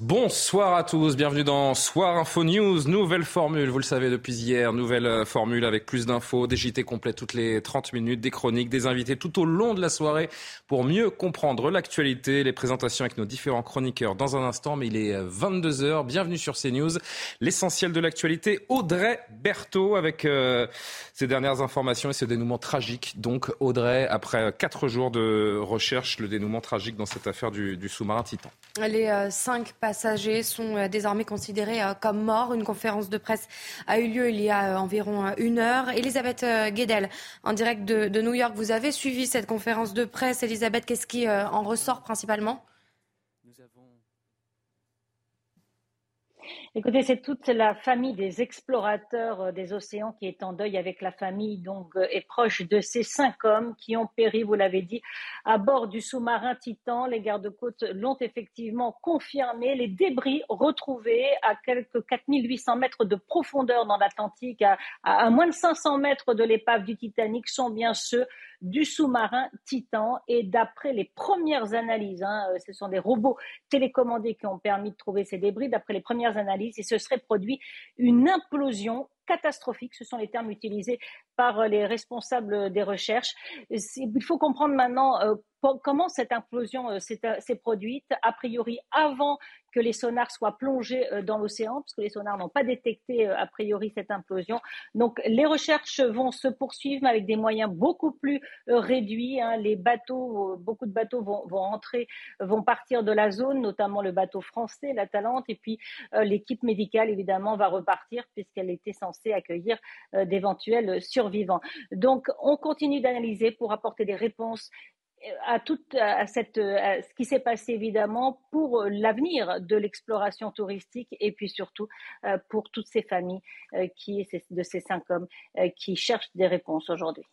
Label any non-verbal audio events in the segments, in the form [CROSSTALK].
Bonsoir à tous, bienvenue dans Soir Info News, nouvelle formule, vous le savez depuis hier, nouvelle euh, formule avec plus d'infos, des JT complets toutes les 30 minutes, des chroniques, des invités tout au long de la soirée pour mieux comprendre l'actualité, les présentations avec nos différents chroniqueurs dans un instant, mais il est 22h, euh, bienvenue sur CNews, l'essentiel de l'actualité, Audrey Berthaud avec euh, ces dernières informations et ce dénouement tragique. Donc Audrey, après quatre jours de recherche, le dénouement tragique dans cette affaire du, sous-marin Titan. Les euh, cinq passagers sont euh, désormais considérés euh, comme morts. Une conférence de presse a eu lieu il y a environ une heure. Elisabeth Guedel, en direct de, de New York, vous avez suivi cette conférence de presse. Elisabeth, qu'est-ce qui en ressort principalement? Écoutez, c'est toute la famille des explorateurs euh, des océans qui est en deuil avec la famille donc euh, et proche de ces cinq hommes qui ont péri, vous l'avez dit, à bord du sous-marin Titan. Les gardes-côtes l'ont effectivement confirmé. Les débris retrouvés à quelques 4800 mètres de profondeur dans l'Atlantique, à, à moins de 500 mètres de l'épave du Titanic, sont bien ceux du sous-marin Titan. Et d'après les premières analyses, hein, euh, ce sont des robots télécommandés qui ont permis de trouver ces débris. D'après les premières analyses, il se serait produit une implosion catastrophique. Ce sont les termes utilisés par les responsables des recherches. Il faut comprendre maintenant euh, comment cette implosion euh, s'est produite, a priori avant que les sonars soient plongés dans l'océan, parce que les sonars n'ont pas détecté a priori cette implosion. Donc les recherches vont se poursuivre avec des moyens beaucoup plus réduits. Hein. Les bateaux, beaucoup de bateaux vont, entrer, vont partir de la zone, notamment le bateau français, la Talente, et puis l'équipe médicale évidemment va repartir puisqu'elle était censée accueillir d'éventuels survivants vivants. Donc, on continue d'analyser pour apporter des réponses euh, à tout à cette, ce qui s'est passé évidemment pour l'avenir de l'exploration touristique et puis surtout euh, pour toutes ces familles euh, qui de ces cinq hommes qui cherchent des réponses aujourd'hui.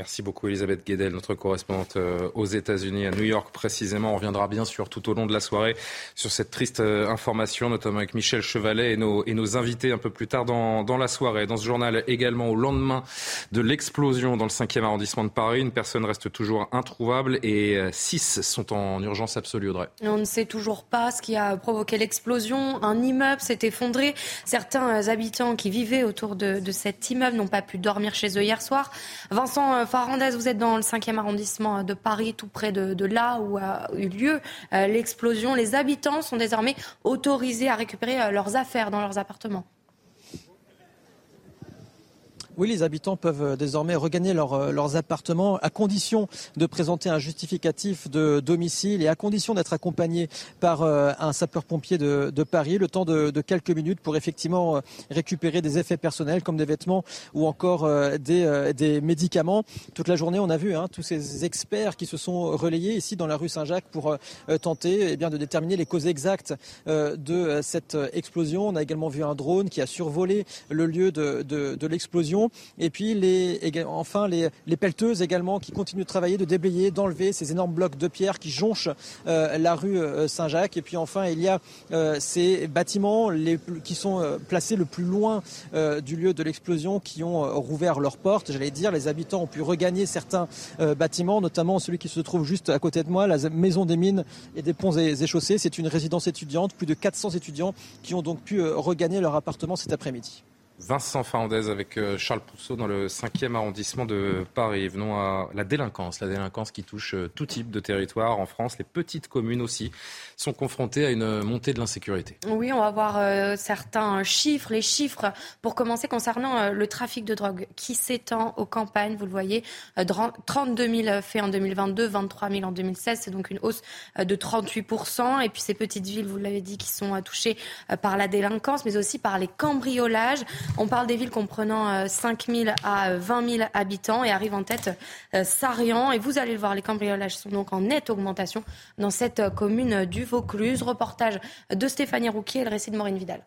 Merci beaucoup Elisabeth Guedel, notre correspondante euh, aux États-Unis, à New York précisément. On reviendra bien sûr tout au long de la soirée sur cette triste euh, information, notamment avec Michel Chevalet et nos, invités un peu plus tard dans, dans la soirée. Dans ce journal également, au lendemain de l'explosion dans le 5e arrondissement de Paris, une personne reste toujours introuvable et euh, six sont en urgence absolue, Audrey. On ne sait toujours pas ce qui a provoqué l'explosion. Un immeuble s'est effondré. Certains habitants qui vivaient autour de, de cet immeuble n'ont pas pu dormir chez eux hier soir. Vincent Farandez, vous êtes dans le 5e arrondissement de Paris, tout près de, là où a eu lieu euh, l'explosion. Les habitants sont désormais autorisés à récupérer euh, leurs affaires dans leurs appartements. Oui, les habitants peuvent euh, désormais regagner euh, leurs appartements à condition de présenter un justificatif de domicile et à condition d'être accompagnés par euh, un sapeur-pompier de, Paris, le temps de, quelques minutes pour effectivement récupérer des effets personnels comme des vêtements ou encore des, médicaments. Toute la journée, on a vu hein, tous ces experts qui se sont relayés ici dans la rue Saint-Jacques pour tenter eh bien, de déterminer les causes exactes de cette explosion. On a également vu un drone qui a survolé le lieu de, de l'explosion. Et puis enfin les, pelleteuses également qui continuent de travailler, de déblayer, d'enlever ces énormes blocs de pierre qui jonchent euh, la rue euh, Saint-Jacques. Et puis enfin il y a euh, ces bâtiments qui sont placés le plus loin du lieu de l'explosion qui ont rouvert leurs portes. J'allais dire, les habitants ont pu regagner certains bâtiments, notamment celui qui se trouve juste à côté de moi, la maison des mines et des ponts et, et chaussées. C'est une résidence étudiante, plus de 400 étudiants qui ont donc pu regagner leur appartement cet après-midi. Vincent Fernandez avec euh, Charles Pousseau dans le 5e arrondissement de Paris. Venons à la délinquance, la délinquance qui touche euh, tout type de territoire en France, les petites communes aussi sont confrontées à une montée de l'insécurité. Oui, on va voir euh, certains chiffres, les chiffres pour commencer concernant le trafic de drogue qui s'étend aux campagnes, vous le voyez, 32 000 faits en 2022, 23 000 en 2016, c'est donc une hausse de 38 et puis ces petites villes, vous l'avez dit, qui sont touchées par la délinquance, mais aussi par les cambriolages. On parle des villes comprenant 5 000 à 20 000 habitants et arrive en tête Sarian. Et vous allez le voir, les cambriolages sont donc en nette augmentation dans cette commune du Vaucluse. Reportage de Stéphanie Rouquier et le récit de Maureen Vidal.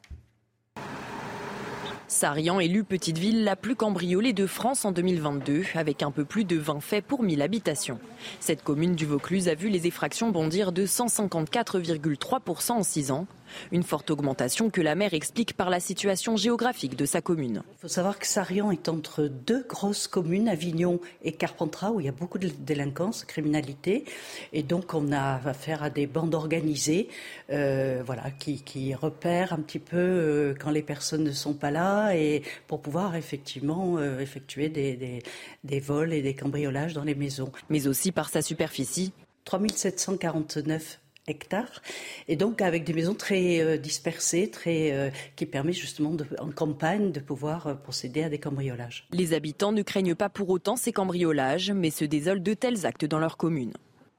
Sarian élu petite ville la plus cambriolée de France en 2022, avec un peu plus de 20 faits pour 1000 habitations. Cette commune du Vaucluse a vu les effractions bondir de 154,3% en 6 ans. Une forte augmentation que la maire explique par la situation géographique de sa commune. Il faut savoir que Sarian est entre deux grosses communes, Avignon et Carpentras, où il y a beaucoup de délinquance, criminalité. Et donc on a affaire à des bandes organisées euh, voilà, qui, repèrent un petit peu euh, quand les personnes ne sont pas là et pour pouvoir effectivement euh, effectuer des, des vols et des cambriolages dans les maisons. Mais aussi par sa superficie. 3749 hectares, et donc avec des maisons très euh, dispersées, très, euh, qui permettent justement de, en campagne de pouvoir euh, procéder à des cambriolages. Les habitants ne craignent pas pour autant ces cambriolages, mais se désolent de tels actes dans leur commune.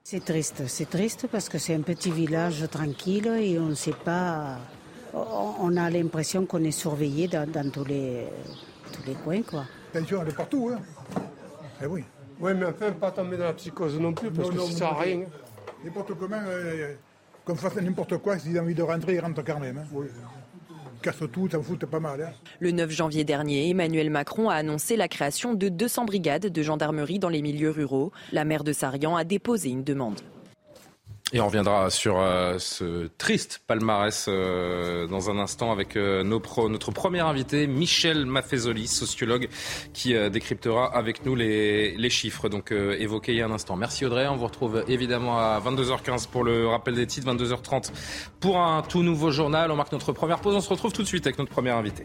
C'est triste, c'est triste parce que c'est un petit village tranquille et on ne sait pas, on a l'impression qu'on est surveillé dans, tous, les, tous les coins. Quoi. Attention, elle est partout. Hein. Eh oui. Oui, mais enfin, pas tomber dans la psychose non plus, parce que ça sert à rien. N'importe comment, euh, qu'on fasse n'importe quoi, s'ils ont envie de rentrer, ils rentrent quand même. Hein. Oui. Casse tout, ça fout pas mal. Hein. Le 9 janvier dernier, Emmanuel Macron a annoncé la création de 200 brigades de gendarmerie dans les milieux ruraux. La maire de Sarian a déposé une demande. Et on reviendra sur euh, ce triste palmarès euh, dans un instant avec euh, notre premier invité, Michel Maffezoli, sociologue, qui décryptera avec nous les, les chiffres donc évoqués il y a un instant. Merci Audrey, on vous retrouve évidemment à 22h15 pour le rappel des titres, 22h30 pour un tout nouveau journal. On marque notre première pause, on se retrouve tout de suite avec notre premier invité.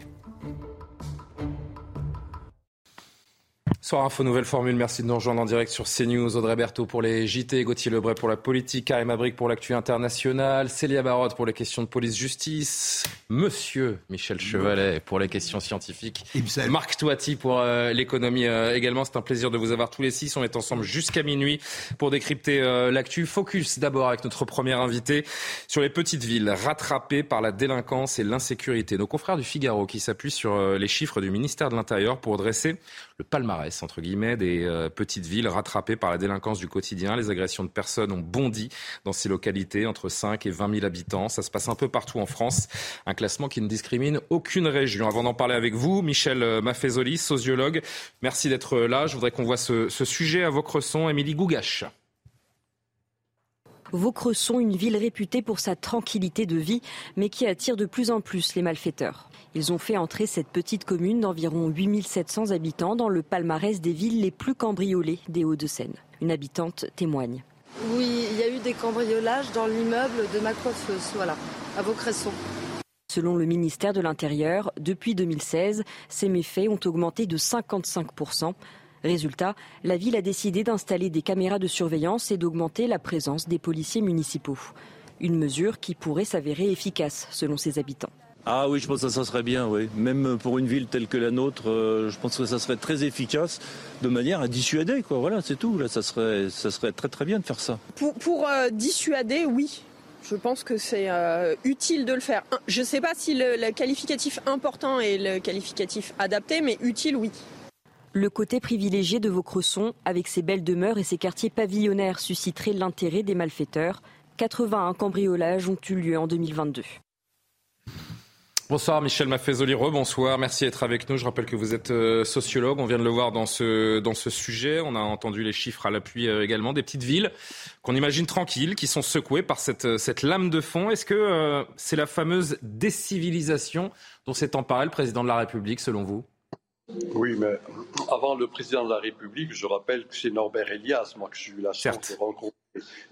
Soir Info, nouvelle formule. Merci de nous rejoindre en direct sur CNews. Audrey Berthaud pour les JT, Gauthier Lebray pour la politique, Karim Abrik pour l'actu internationale, Célia Barotte pour les questions de police-justice, Monsieur Michel Chevalet pour les questions scientifiques, Marc Toiti pour euh, l'économie euh, également. C'est un plaisir de vous avoir tous les six. On est ensemble jusqu'à minuit pour décrypter euh, l'actu. Focus d'abord avec notre premier invité sur les petites villes rattrapées par la délinquance et l'insécurité. Nos confrères du Figaro qui s'appuient sur les chiffres du ministère de l'Intérieur pour dresser le palmarès, entre guillemets, des euh, petites villes rattrapées par la délinquance du quotidien. Les agressions de personnes ont bondi dans ces localités, entre 5 et 20 000 habitants. Ça se passe un peu partout en France. Un classement qui ne discrimine aucune région. Avant d'en parler avec vous, Michel Maffezoli, sociologue, merci d'être là. Je voudrais qu'on voit ce, sujet à vos. Émilie Gougache. Vaucresson, une ville réputée pour sa tranquillité de vie, mais qui attire de plus en plus les malfaiteurs. Ils ont fait entrer cette petite commune d'environ 8700 habitants dans le palmarès des villes les plus cambriolées des Hauts-de-Seine. Une habitante témoigne. Oui, il y a eu des cambriolages dans l'immeuble de ma coiffeuse, voilà, à Vaucresson. Selon le ministère de l'Intérieur, depuis 2016, ces méfaits ont augmenté de 55%. Résultat, la ville a décidé d'installer des caméras de surveillance et d'augmenter la présence des policiers municipaux. Une mesure qui pourrait s'avérer efficace selon ses habitants. Ah oui, je pense que ça, serait bien, oui. Même pour une ville telle que la nôtre, euh, je pense que ça serait très efficace de manière à dissuader, quoi. Voilà, c'est tout. Là, ça serait, ça serait très très bien de faire ça. Pour, euh, dissuader, oui. Je pense que c'est euh, utile de le faire. Je ne sais pas si le, qualificatif important est le qualificatif adapté, mais utile, oui. Le côté privilégié de Vaucresson, avec ses belles demeures et ses quartiers pavillonnaires, susciterait l'intérêt des malfaiteurs. 81 cambriolages ont eu lieu en 2022. Bonsoir Michel Maffezoli, bonsoir, merci d'être avec nous. Je rappelle que vous êtes euh, sociologue, on vient de le voir dans ce, dans ce sujet. On a entendu les chiffres à l'appui euh, également des petites villes qu'on imagine tranquilles, qui sont secouées par cette, euh, cette lame de fond. Est-ce que c'est la fameuse décivilisation dont s'est emparé le président de la République selon vous? Oui, mais avant le président de la République, je rappelle que c'est Norbert Elias, moi que j'ai eu la chance de rencontrer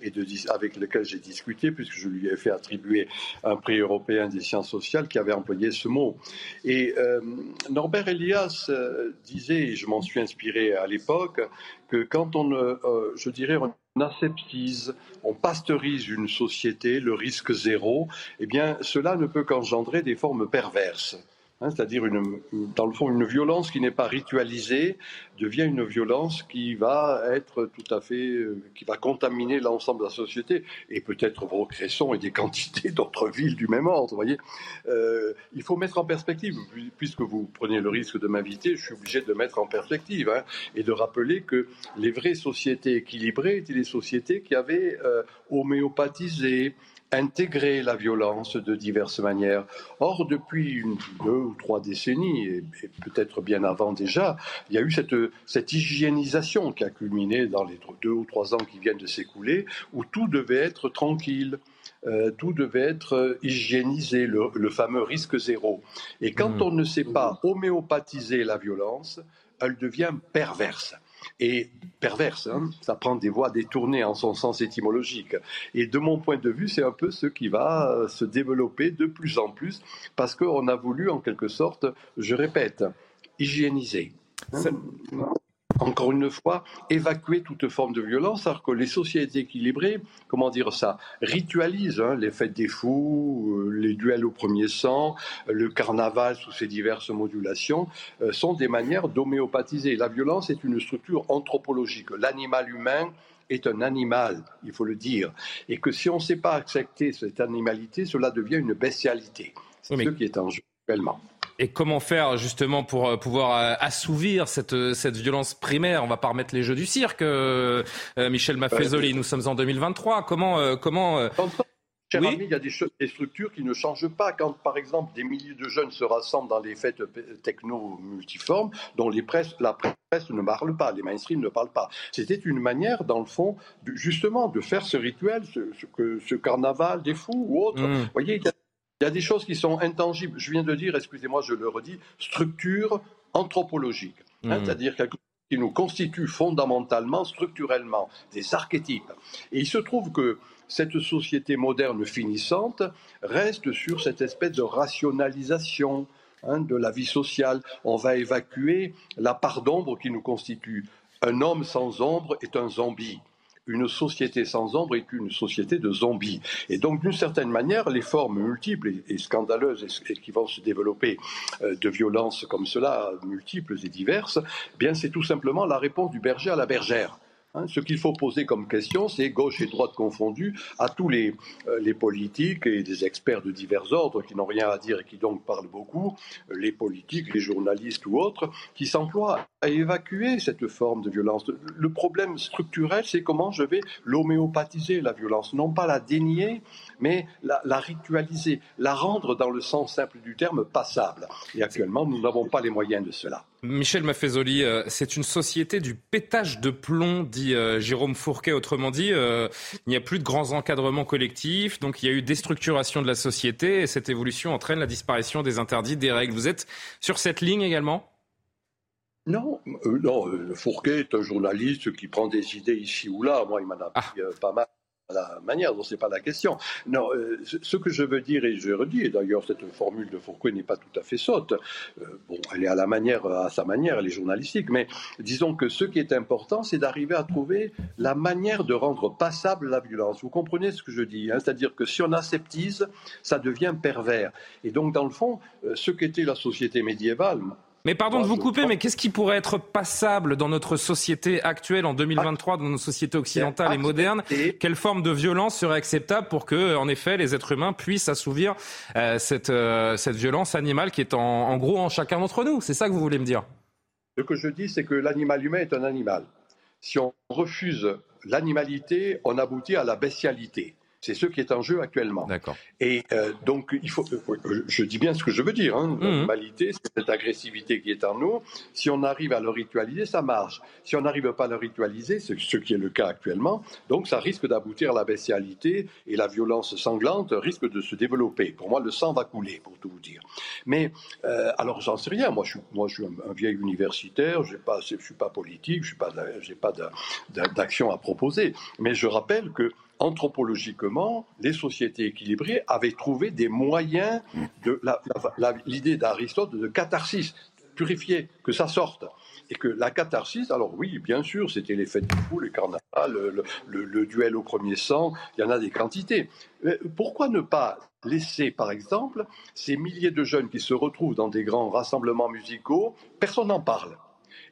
et de, avec lequel j'ai discuté, puisque je lui ai fait attribuer un prix européen des sciences sociales qui avait employé ce mot. Et euh, Norbert Elias euh, disait, et je m'en suis inspiré à l'époque, que quand on, euh, je dirais, on aseptise, on pasteurise une société, le risque zéro, eh bien, cela ne peut qu'engendrer des formes perverses Hein, c'est-à-dire dans le fond une violence qui n'est pas ritualisée devient une violence qui va être tout à fait, euh, qui va contaminer l'ensemble de la société et peut-être vos Cresson et des [LAUGHS] quantités d'autres villes du même ordre. Voyez, euh, il faut mettre en perspective, puisque vous prenez le risque de m'inviter, je suis obligé de mettre en perspective hein, et de rappeler que les vraies sociétés équilibrées étaient les sociétés qui avaient euh, homéopathisé, intégrer la violence de diverses manières. Or, depuis une, deux ou trois décennies, et, peut-être bien avant déjà, il y a eu cette, cette hygiénisation qui a culminé dans les deux ou trois ans qui viennent de s'écouler, où tout devait être tranquille. Euh, tout devait être hygiénisé, le, fameux risque zéro. Et quand mmh. on ne sait pas homéopathiser la violence, elle devient perverse et perverse. Hein. ça prend des voies détournées en son sens étymologique. Et de mon point de vue, c'est un peu ce qui va euh, se développer de plus en plus parce qu'on a voulu, en quelque sorte, je répète, hygiéniser encore une fois, évacuer toute forme de violence, alors que les sociétés équilibrées, comment dire ça, ritualisent hein, les fêtes des fous, euh, les duels au premier sang, le carnaval sous ses diverses modulations, euh, sont des manières d'homéopathiser. La violence est une structure anthropologique. L'animal humain est un animal, il faut le dire, et que si on ne sait pas accepter cette animalité, cela devient une bestialité. C'est ce qui est en jeu actuellement. Et comment faire justement pour euh, pouvoir euh, assouvir cette, euh, cette violence primaire? On va pas remettre les jeux du cirque, Michel Maffezoli. Nous sommes en 2023. Comment comment Cher ami, il y a des, structures qui ne changent pas. Quand, par exemple, des milliers de jeunes se rassemblent dans les fêtes techno multiformes, dont les presses, la presse ne parle pas, les mainstream ne parlent pas. C'était une manière, dans le fond, justement, de faire ce rituel, ce, ce, carnaval des fous ou autre. Mmh. Vous voyez, il y a il y a des choses qui sont intangibles. Je viens de dire, excusez-moi, je le redis, structure anthropologique. Hein, hmm. C'est-à-dire quelque chose qui nous constitue fondamentalement, structurellement, des archétypes. Et il se trouve que cette société moderne finissante reste sur cette espèce de rationalisation hein, de la vie sociale. On va évacuer la part d'ombre qui nous constitue. Un homme sans ombre est un zombie une société sans ombre est une société de zombies. Et donc, d'une certaine manière, les formes multiples et, scandaleuses qui vont se développer euh, de violences comme cela, multiples et diverses, eh bien, c'est tout simplement la réponse du berger à la bergère. Hein, ce qu'il faut poser comme question, c'est gauche et droite confondus à tous les, euh, les politiques et des experts de divers ordres qui n'ont rien à dire et qui donc parlent beaucoup, les politiques, les journalistes ou autres, qui s'emploient à évacuer cette forme de violence. Le problème structurel, c'est comment je vais l'homéopathiser, la violence, non pas la dénier, mais la, la, ritualiser, la rendre dans le sens simple du terme passable. Et actuellement, nous n'avons pas les moyens de cela. Michel Maffezoli, euh, c'est une société du pétage de plomb, dit euh, Jérôme Fourquet. Autrement dit, euh, il n'y a plus de grands encadrements collectifs, donc il y a eu déstructuration de la société et cette évolution entraîne la disparition des interdits, des règles. Vous êtes sur cette ligne également? Non, non, Fourquet est un journaliste qui prend des idées ici ou là. Moi, il m'en a ah. pris pas mal la manière dont c'est pas la question. Non, euh, ce que je veux dire et je redis, et d'ailleurs cette formule de Fourquet n'est pas tout à fait saute. Euh, bon, elle est à la manière, à sa manière, elle est journalistique, mais disons que ce qui est important, c'est d'arriver à trouver la manière de rendre passable la violence. Vous comprenez ce que je dis hein? C'est-à-dire que si on aseptise, ça devient pervers. Et donc, dans le fond, euh, ce qu'était la société médiévale, mais pardon de vous couper, mais qu'est-ce qui pourrait être passable dans notre société actuelle en 2023, dans nos sociétés occidentales et modernes? Quelle forme de violence serait acceptable pour que, en effet, les êtres humains puissent assouvir euh, cette, euh, cette violence animale qui est en, en gros en chacun d'entre nous? C'est ça que vous voulez me dire? Ce que je dis, c'est que l'animal humain est un animal. Si on refuse l'animalité, on aboutit à la bestialité. C'est ce qui est en jeu actuellement. D'accord. Et euh, donc, il faut, euh, je dis bien ce que je veux dire. Hein. Mhm. c'est cette agressivité qui est en nous. Si on arrive à le ritualiser, ça marche. Si on n'arrive pas à le ritualiser, c'est ce qui est le cas actuellement, donc ça risque d'aboutir à la bestialité et la violence sanglante risque de se développer. Pour moi, le sang va couler, pour tout vous dire. Mais euh, alors, j'en sais rien. Moi, je suis, moi, je suis un, vieil universitaire. Je ne suis pas politique. Je n'ai pas d'action à proposer. Mais je rappelle que anthropologiquement, les sociétés équilibrées avaient trouvé des moyens de l'idée d'Aristote de catharsis, purifier, que ça sorte. Et que la catharsis, alors oui, bien sûr, c'était les fêtes du fou, les carnavals, le, le, duel au premier sang, il y en a des quantités. pourquoi ne pas laisser, par exemple, ces milliers de jeunes qui se retrouvent dans des grands rassemblements musicaux, personne n'en parle.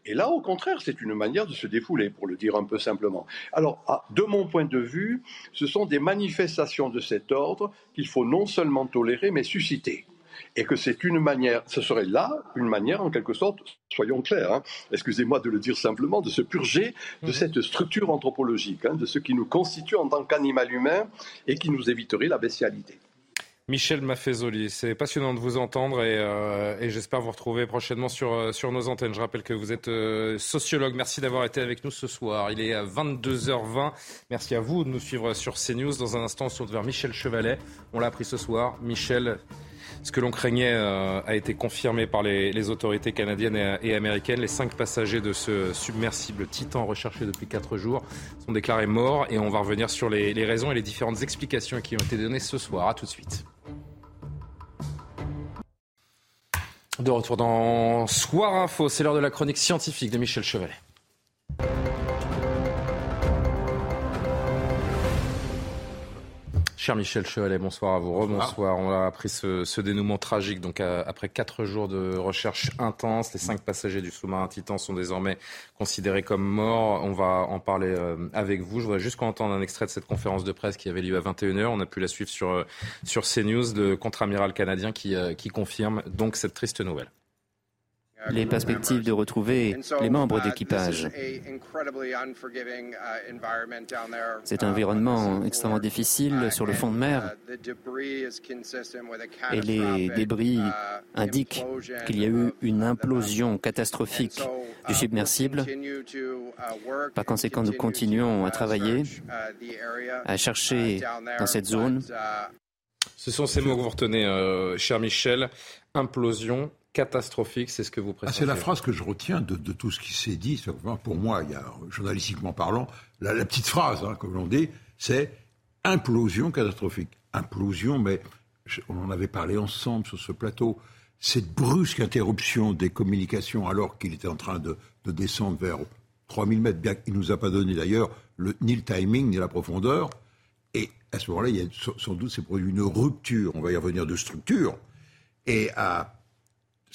Et là, au contraire, c'est une manière de se défouler, pour le dire un peu simplement. Alors, de mon point de vue, ce sont des manifestations de cet ordre qu'il faut non seulement tolérer, mais susciter et que c'est une manière, ce serait là une manière en quelque sorte, soyons clairs, hein, excusez-moi de le dire simplement, de se purger de mhm. cette structure anthropologique, hein, de ce qui nous constitue en tant qu'animal humain et qui nous éviterait la bestialité. Michel Maffezoli, c'est passionnant de vous entendre et, euh, j'espère vous retrouver prochainement sur, euh, sur nos antennes. Je rappelle que vous êtes euh, sociologue. Merci d'avoir été avec nous ce soir. Il est à 22h20. Merci à vous de nous suivre sur CNews. Dans un instant, on se vers Michel Chevalet. On l'a appris ce soir. Michel ce que l'on craignait a été confirmé par les, autorités canadiennes et, américaines. Les cinq passagers de ce submersible Titan recherché depuis quatre jours sont déclarés morts et on va revenir sur les, les raisons et les différentes explications qui ont été données ce soir. A tout de suite. De retour dans Soir Info, c'est l'heure de la chronique scientifique de Michel Chevalet. Cher Michel Chevalet, bonsoir à vous. Rebonsoir. On a appris ce, dénouement tragique. Donc, après quatre jours de recherche intense, les cinq passagers du sous-marin Titan sont désormais considérés comme morts. On va en parler euh, avec vous. Je voudrais juste qu'on entende un extrait de cette conférence de presse qui avait lieu à 21h. On a pu la suivre sur, euh, sur CNews, le contre-amiral canadien qui, euh, qui confirme donc cette triste nouvelle les perspectives de retrouver les membres d'équipage. C'est un environnement extrêmement difficile sur le fond de mer et les débris indiquent qu'il y a eu une implosion catastrophique du submersible. Par conséquent, nous continuons à travailler, à chercher dans cette zone. Ce sont ces mots que vous retenez, euh, cher Michel. Implosion, catastrophique, c'est ce que vous précisez. Ah, c'est la phrase que je retiens de, tout ce qui s'est dit. Pour moi, il y a, journalistiquement parlant, la, petite phrase, hein, comme l'on dit, c'est implosion catastrophique. Implosion, mais on en avait parlé ensemble sur ce plateau. Cette brusque interruption des communications alors qu'il était en train de, descendre vers 3000 mètres, bien qu'il ne nous a pas donné d'ailleurs ni le timing ni la profondeur. Et à ce moment-là, il y a sans doute s'est produit une rupture, on va y revenir, de structure. Et à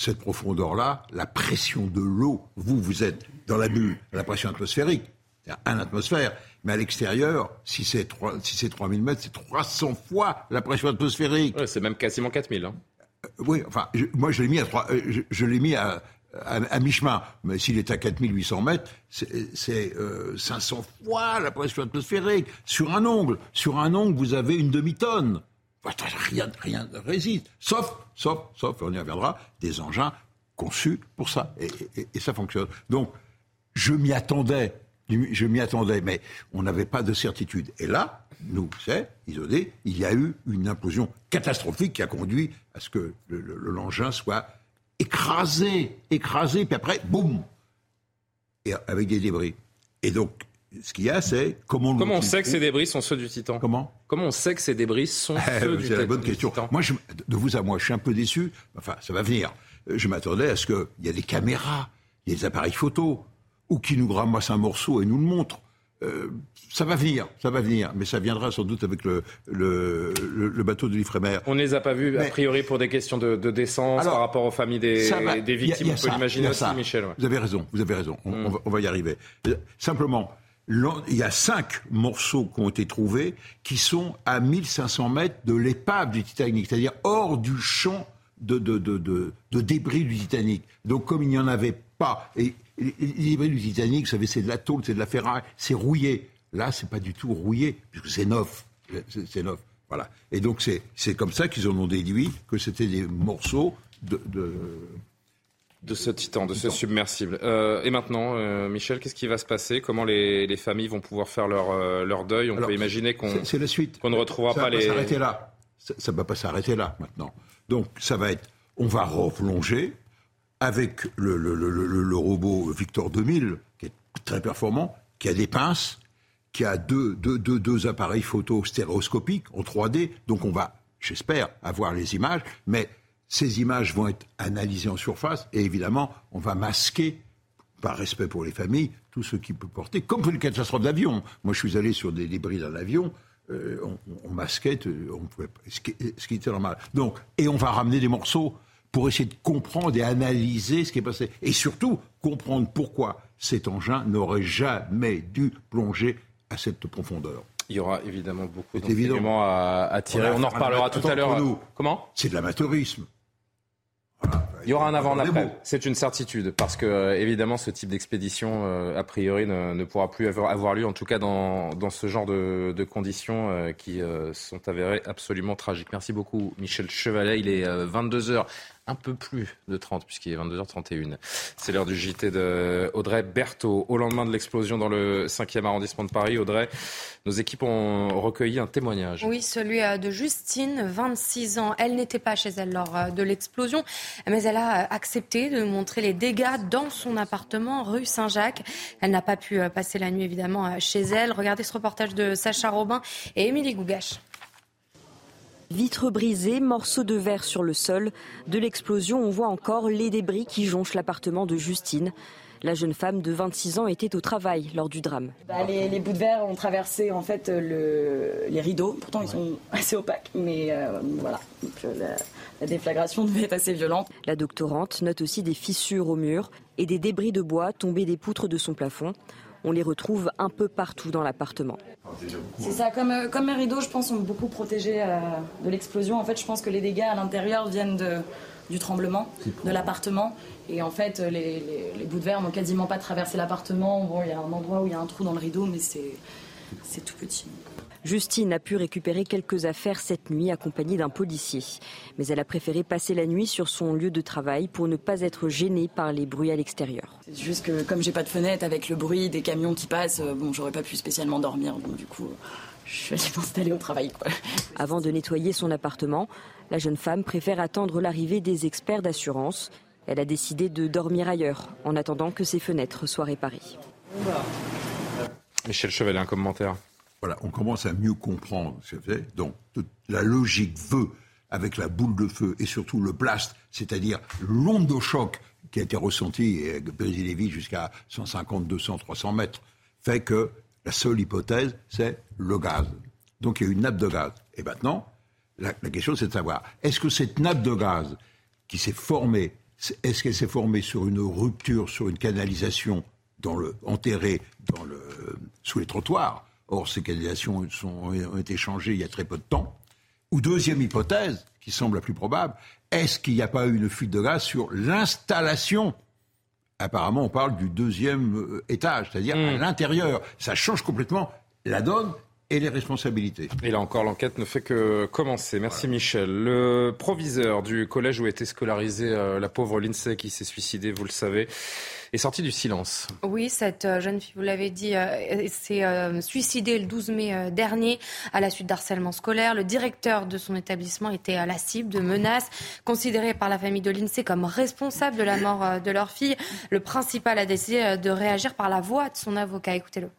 cette profondeur-là, la pression de l'eau, vous, vous êtes dans la bulle, la pression atmosphérique, c'est un atmosphère, mais à l'extérieur, si c'est si 3000 mètres, c'est 300 fois la pression atmosphérique. c'est même quasiment 4000. Hein. Euh, oui, enfin, moi je l'ai mis à, euh, je, l'ai mis à, à, mi-chemin, mais s'il est à 4800 mètres, c'est 500 euh, fois la pression atmosphérique. Sur un ongle, sur un ongle, vous avez une demi-tonne. Rien, rien ne résiste. Sauf, sauf, sauf, on y reviendra, des engins conçus pour ça. Et, ça fonctionne. Donc, je m'y attendais. Je m'y attendais, mais on n'avait pas de certitude. Et là, nous, c'est, isolé, il y a eu une implosion catastrophique qui a conduit à ce que l'engin soit écrasé, écrasé, puis après, boum, et avec des débris. Et donc, ce qu'il y a, c'est comment, comment on sait que ces débris sont ceux du Titan Comment Comment on sait que ces débris sont eh, ceux du Titan C'est la bonne question. Moi, je, de vous à moi, je suis un peu déçu. Enfin, ça va venir. Je m'attendais à ce qu'il y ait des caméras, il y ait des appareils photo, ou qui nous ramassent un morceau et nous le montrent. Euh, ça va venir, ça va venir, mais ça viendra sans doute avec le, le, le, bateau de l'Ifremer. On ne les a pas vus, a priori, pour des questions de, de décence par rapport aux familles des, des victimes. on peut l'imaginer aussi, Michel. Vous avez raison, vous avez raison. On, mm. va, on, va, y arriver. Simplement, il y a cinq morceaux qui ont été trouvés qui sont à 1500 mètres de l'épave du Titanic, c'est-à-dire hors du champ de, débris du Titanic. Donc comme il n'y en avait pas, et les débris du Titanic, vous savez, c'est de la tôle, c'est de la ferraille, c'est rouillé. Là, c'est pas du tout rouillé, puisque c'est neuf. C'est neuf. Voilà. Et donc c'est comme ça qu'ils en ont déduit que c'était des morceaux de, de ce titan, de ce submersible. Euh, et maintenant, euh, Michel, qu'est-ce qui va se passer? Comment les, familles vont pouvoir faire leur, euh, leur deuil? On peut imaginer qu'on ne retrouvera pas les. Ça va s'arrêter là. Ça ne va pas s'arrêter là maintenant. Donc ça va être, on va replonger avec le, le, le, le, robot Victor 2000 qui est très performant, qui a des pinces, qui a deux, deux, deux, deux appareils photo stéréoscopiques en 3D. Donc on va, j'espère, avoir les images, mais ces images vont être analysées en surface et évidemment, on va masquer, par respect pour les familles, tout ce qui peut porter, comme pour une catastrophe d'avion. Moi, je suis allé sur des débris d'un avion. on, masquait, on pouvait, ce, qui, ce qui était normal. Donc, et on va ramener des morceaux pour essayer de comprendre et analyser ce qui est passé. Et surtout, comprendre pourquoi cet engin n'aurait jamais dû plonger à cette profondeur. Il y aura évidemment beaucoup d'éléments à, à, tirer. On en reparlera tout à l'heure. Comment? C'est de l'amateurisme. Il y aura un avant après. C'est une certitude parce que euh, évidemment ce type d'expédition euh, a priori ne, pourra plus avoir, lieu en tout cas dans, dans ce genre de, de conditions euh, qui sont avérées absolument tragiques. Merci beaucoup Michel Chevalet. Il est 22 h un peu plus de 30 puisqu'il est 22h31. C'est l'heure du JT de Audrey Berthaud. Au lendemain de l'explosion dans le 5e arrondissement de Paris, Audrey, nos équipes ont recueilli un témoignage. Oui, celui euh, de Justine, 26 ans. Elle n'était pas chez elle lors euh, de l'explosion, mais elle a euh, accepté de montrer les dégâts dans son appartement rue Saint-Jacques. Elle n'a pas pu passer la nuit évidemment chez elle. Regardez ce reportage de Sacha Robin et Émilie Gougache. Vitres brisées, morceaux de verre sur le sol. De l'explosion, on voit encore les débris qui jonchent l'appartement de Justine. La jeune femme de 26 ans était au travail lors du drame. Bah, les, bouts de verre ont traversé en fait les rideaux. Pourtant, ils sont assez opaques, mais euh, voilà. Euh, la, la, déflagration [LAUGHS] devait être assez violente. La doctorante note aussi des fissures au mur et des débris de bois tombés des poutres de son plafond. On les retrouve un peu partout dans l'appartement. C'est ça, comme, euh, comme mes rideaux, je pense, sont beaucoup protégés euh, de l'explosion. En fait, je pense que les dégâts à l'intérieur viennent de, du tremblement de l'appartement. Et en fait, les, les, bouts de verre n'ont quasiment pas traversé l'appartement. Bon, il y a un endroit où il y a un trou dans le rideau, mais c'est tout petit. Justine a pu récupérer quelques affaires cette nuit accompagnée d'un policier. Mais elle a préféré passer la nuit sur son lieu de travail pour ne pas être gênée par les bruits à l'extérieur. C'est juste que comme j'ai pas de fenêtre avec le bruit des camions qui passent, euh, bon, j'aurais pas pu spécialement dormir. Donc du coup, je suis allée [LAUGHS] m'installer au travail. Avant de nettoyer son appartement, la jeune femme préfère attendre l'arrivée des experts d'assurance. Elle a décidé de dormir ailleurs en attendant que ses fenêtres soient réparées. Michel Chevalet, un commentaire. Voilà, on commence à mieux comprendre ce que c'est. Donc, la logique veut, avec la boule de feu et surtout le blast, c'est-à-dire l'onde de choc qui a été ressentie et vies jusqu'à 150, 200, 300 mètres, fait que la seule hypothèse, c'est le gaz. Donc il y a une nappe de gaz. Et maintenant, la, question, c'est de savoir, est-ce que cette nappe de gaz qui s'est formée, est-ce qu'elle s'est formée sur une rupture, sur une canalisation enterrée sous les trottoirs Or, ces canalisations ont été changées il y a très peu de temps. Ou deuxième hypothèse, qui semble la plus probable, est-ce qu'il n'y a pas eu une fuite de gaz sur l'installation? Apparemment, on parle du deuxième euh, étage, c'est-à-dire à, hmm. l'intérieur. Ça change complètement la donne et les responsabilités. Et là encore, l'enquête ne fait que commencer. Merci Michel. Le proviseur du collège où était scolarisée euh, la pauvre Lindsay qui s'est suicidée, vous le savez, est sorti du silence. Oui, cette euh, jeune fille, vous l'avez dit, euh, s'est suicidée le 12 mai dernier à la suite d'harcèlement scolaire. Le directeur de son établissement était à la cible de menaces, considéré par la famille de l'INSEE comme responsable de la mort de leur fille. Le principal a décidé de réagir par la voix de son avocat. Écoutez-le.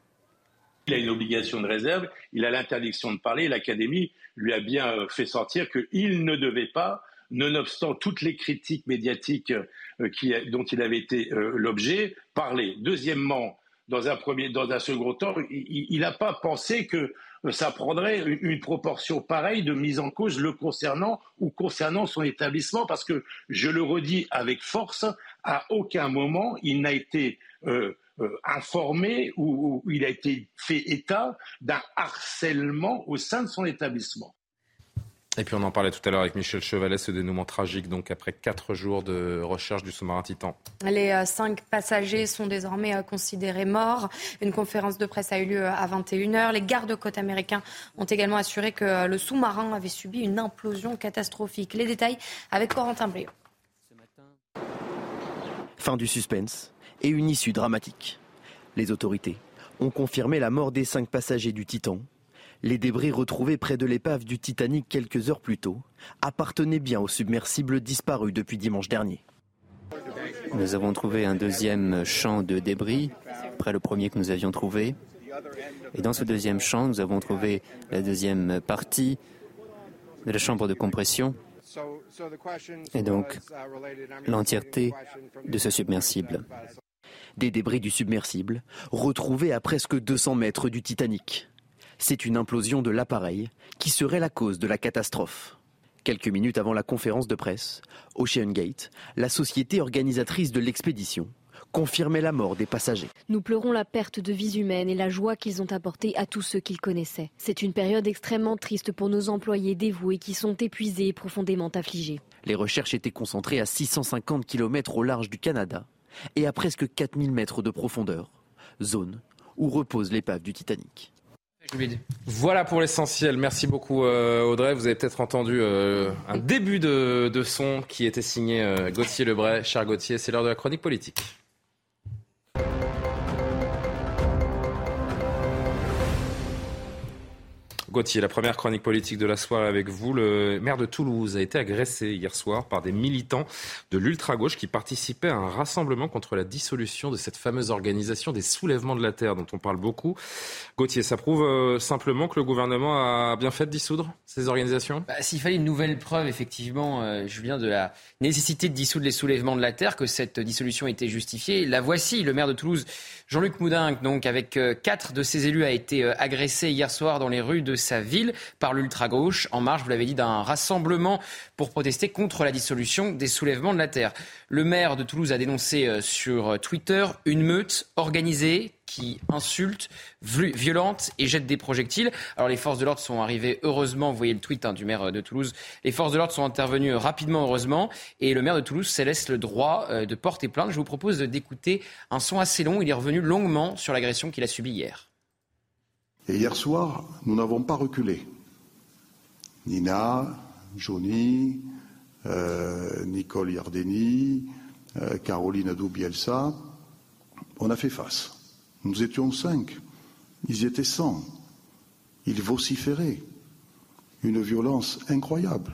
Il a une obligation de réserve, il a l'interdiction de parler. L'Académie lui a bien fait sortir qu'il ne devait pas nonobstant toutes les critiques médiatiques euh, dont il avait été euh, l'objet, parler. Deuxièmement, dans un, premier, dans un second temps, il n'a pas pensé que euh, ça prendrait une, proportion pareille de mise en cause le concernant ou concernant son établissement, parce que, je le redis avec force, à aucun moment il n'a été informé ou, il a été fait état d'un harcèlement au sein de son établissement. Et puis on en parlait tout à l'heure avec Michel Chevalet, ce dénouement tragique, donc après quatre jours de recherche du sous-marin Titan. Les euh, cinq passagers sont désormais euh, considérés morts. Une conférence de presse a eu lieu à 21h. Les gardes-côtes américains ont également assuré que euh, le sous-marin avait subi une implosion catastrophique. Les détails avec Corentin Brio. Fin du suspense et une issue dramatique. Les autorités ont confirmé la mort des cinq passagers du Titan les débris retrouvés près de l'épave du Titanic quelques heures plus tôt appartenaient bien au submersible disparu depuis dimanche dernier. Nous avons trouvé un deuxième champ de débris, près le premier que nous avions trouvé. Et dans ce deuxième champ, nous avons trouvé la deuxième partie de la chambre de compression et donc l'entièreté de ce submersible. Des débris du submersible retrouvés à presque 200 mètres du Titanic. C'est une implosion de l'appareil qui serait la cause de la catastrophe. Quelques minutes avant la conférence de presse, Ocean Gate, la société organisatrice de l'expédition, confirmait la mort des passagers. Nous pleurons la perte de vies humaines et la joie qu'ils ont apportée à tous ceux qu'ils connaissaient. C'est une période extrêmement triste pour nos employés dévoués qui sont épuisés et profondément affligés. Les recherches étaient concentrées à 650 km au large du Canada et à presque 4000 mètres de profondeur, zone où repose l'épave du Titanic. Voilà pour l'essentiel. Merci beaucoup euh, Audrey. Vous avez peut-être entendu euh, un début de, de, son qui était signé euh, Gauthier Lebray. Cher Gauthier, c'est l'heure de la chronique politique. Gauthier, la première chronique politique de la soirée avec vous. Le maire de Toulouse a été agressé hier soir par des militants de l'ultra-gauche qui participaient à un rassemblement contre la dissolution de cette fameuse organisation des soulèvements de la terre dont on parle beaucoup. Gauthier, ça prouve euh, simplement que le gouvernement a bien fait de dissoudre ces organisations? Bah, S'il fallait une nouvelle preuve, effectivement, euh, Julien, de la nécessité de dissoudre les soulèvements de la terre, que cette dissolution était justifiée, la voici. Le maire de Toulouse, Jean-Luc Moudin, donc avec euh, quatre de ses élus, a été agressé hier soir dans les rues de sa ville par l'ultra-gauche, en marge, vous l'avez dit, d'un rassemblement pour protester contre la dissolution des soulèvements de la terre. Le maire de Toulouse a dénoncé euh, sur Twitter une meute organisée qui insulte, violente et jette des projectiles. Alors les forces de l'ordre sont arrivées heureusement, vous voyez le tweet hein, du maire de Toulouse, les forces de l'ordre sont intervenues rapidement heureusement et le maire de Toulouse se laisse le droit euh, de porter plainte. Je vous propose d'écouter un son assez long, il est revenu longuement sur l'agression qu'il a subie hier. Et hier soir, nous n'avons pas reculé. Nina, Johnny, euh, Nicole Yardeni, euh, Caroline Doubielsa, on a fait face. Nous étions cinq, ils étaient cent. Ils vociféraient. Une violence incroyable.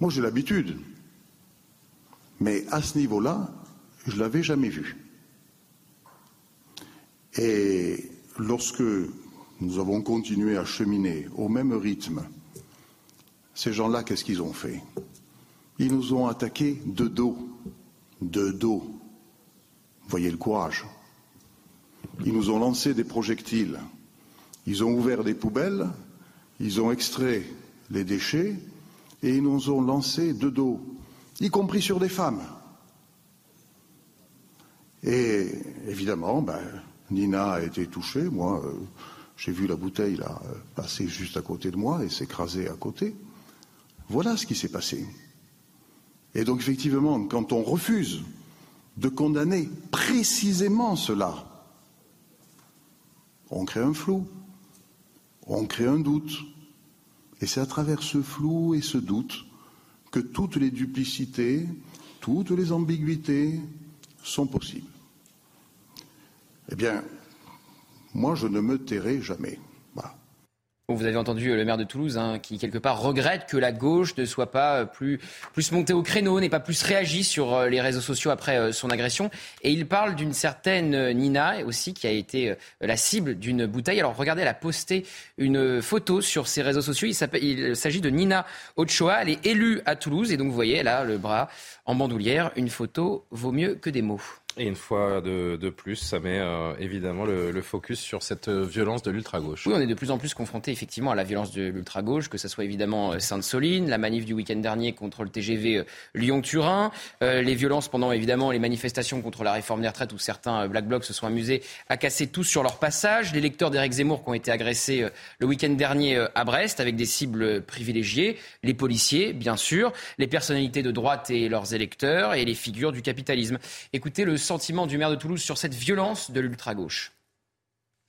Moi, j'ai l'habitude. Mais à ce niveau-là, je ne l'avais jamais vu. Et lorsque nous avons continué à cheminer au même rythme. Ces gens-là, qu'est-ce qu'ils ont fait? Ils nous ont attaqués de dos, de dos. Voyez le courage. Ils nous ont lancé des projectiles. Ils ont ouvert des poubelles, ils ont extrait les déchets et ils nous ont lancé de dos, y compris sur des femmes. Et évidemment, ben, Nina a été touchée, moi, euh, j'ai vu la bouteille là euh, passer juste à côté de moi et s'écraser à côté. Voilà ce qui s'est passé. Et donc effectivement, quand on refuse de condamner précisément cela, on crée un flou, on crée un doute. Et c'est à travers ce flou et ce doute que toutes les duplicités, toutes les ambiguïtés sont possibles. Eh bien, moi, je ne me tairai jamais. Vous avez entendu euh, le maire de Toulouse hein, qui, quelque part, regrette que la gauche ne soit pas euh, plus, plus montée au créneau, n'ait pas plus réagi sur euh, les réseaux sociaux après son agression. Et il parle d'une certaine Nina aussi qui a été la cible d'une bouteille. Alors regardez, elle a posté une photo sur ses réseaux sociaux. Il s'agit de Nina Ochoa. Elle est élue à Toulouse et donc vous voyez, elle a le bras en bandoulière. Une photo vaut mieux que des mots. Et une fois de, plus, ça met euh, évidemment le, focus sur cette euh, violence de l'ultra-gauche. Oui, on est de plus en plus confronté effectivement à la violence de l'ultra-gauche, que ce soit évidemment euh, Sainte-Soline, la manif du week-end dernier contre le TGV Lyon-Turin, les violences pendant évidemment les manifestations contre la réforme des retraites où certains Black Blocs se sont amusés à casser tous sur leur passage, les lecteurs d'Éric Zemmour qui ont été agressés le week-end dernier à Brest avec des cibles privilégiées, les policiers bien sûr, les personnalités de droite et leurs électeurs et les figures du capitalisme. Écoutez le sentiment du maire de Toulouse sur cette violence de l'ultra-gauche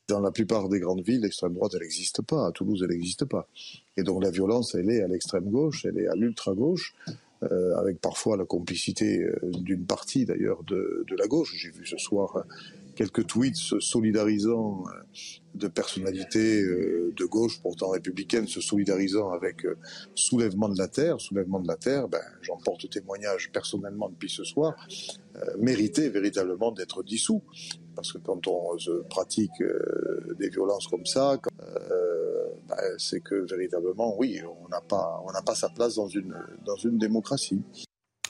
dans la plupart des grandes villes, l'extrême droite, elle n'existe pas. À Toulouse, elle n'existe pas. Et donc la violence, elle est à l'extrême gauche, elle est à l'ultra gauche, euh, avec parfois la complicité euh, d'une partie d'ailleurs de, la gauche. J'ai vu ce soir quelques tweets se solidarisant euh, de personnalités euh, de gauche, pourtant républicaines, se solidarisant avec euh, Soulèvement de la Terre. Soulèvement de la Terre, ben, j'en porte témoignage personnellement depuis ce soir, méritait véritablement d'être dissous. Parce que quand on se pratique des violences comme ça, ben, c'est que véritablement, oui, on n'a pas, on n'a pas sa place dans une, dans une démocratie.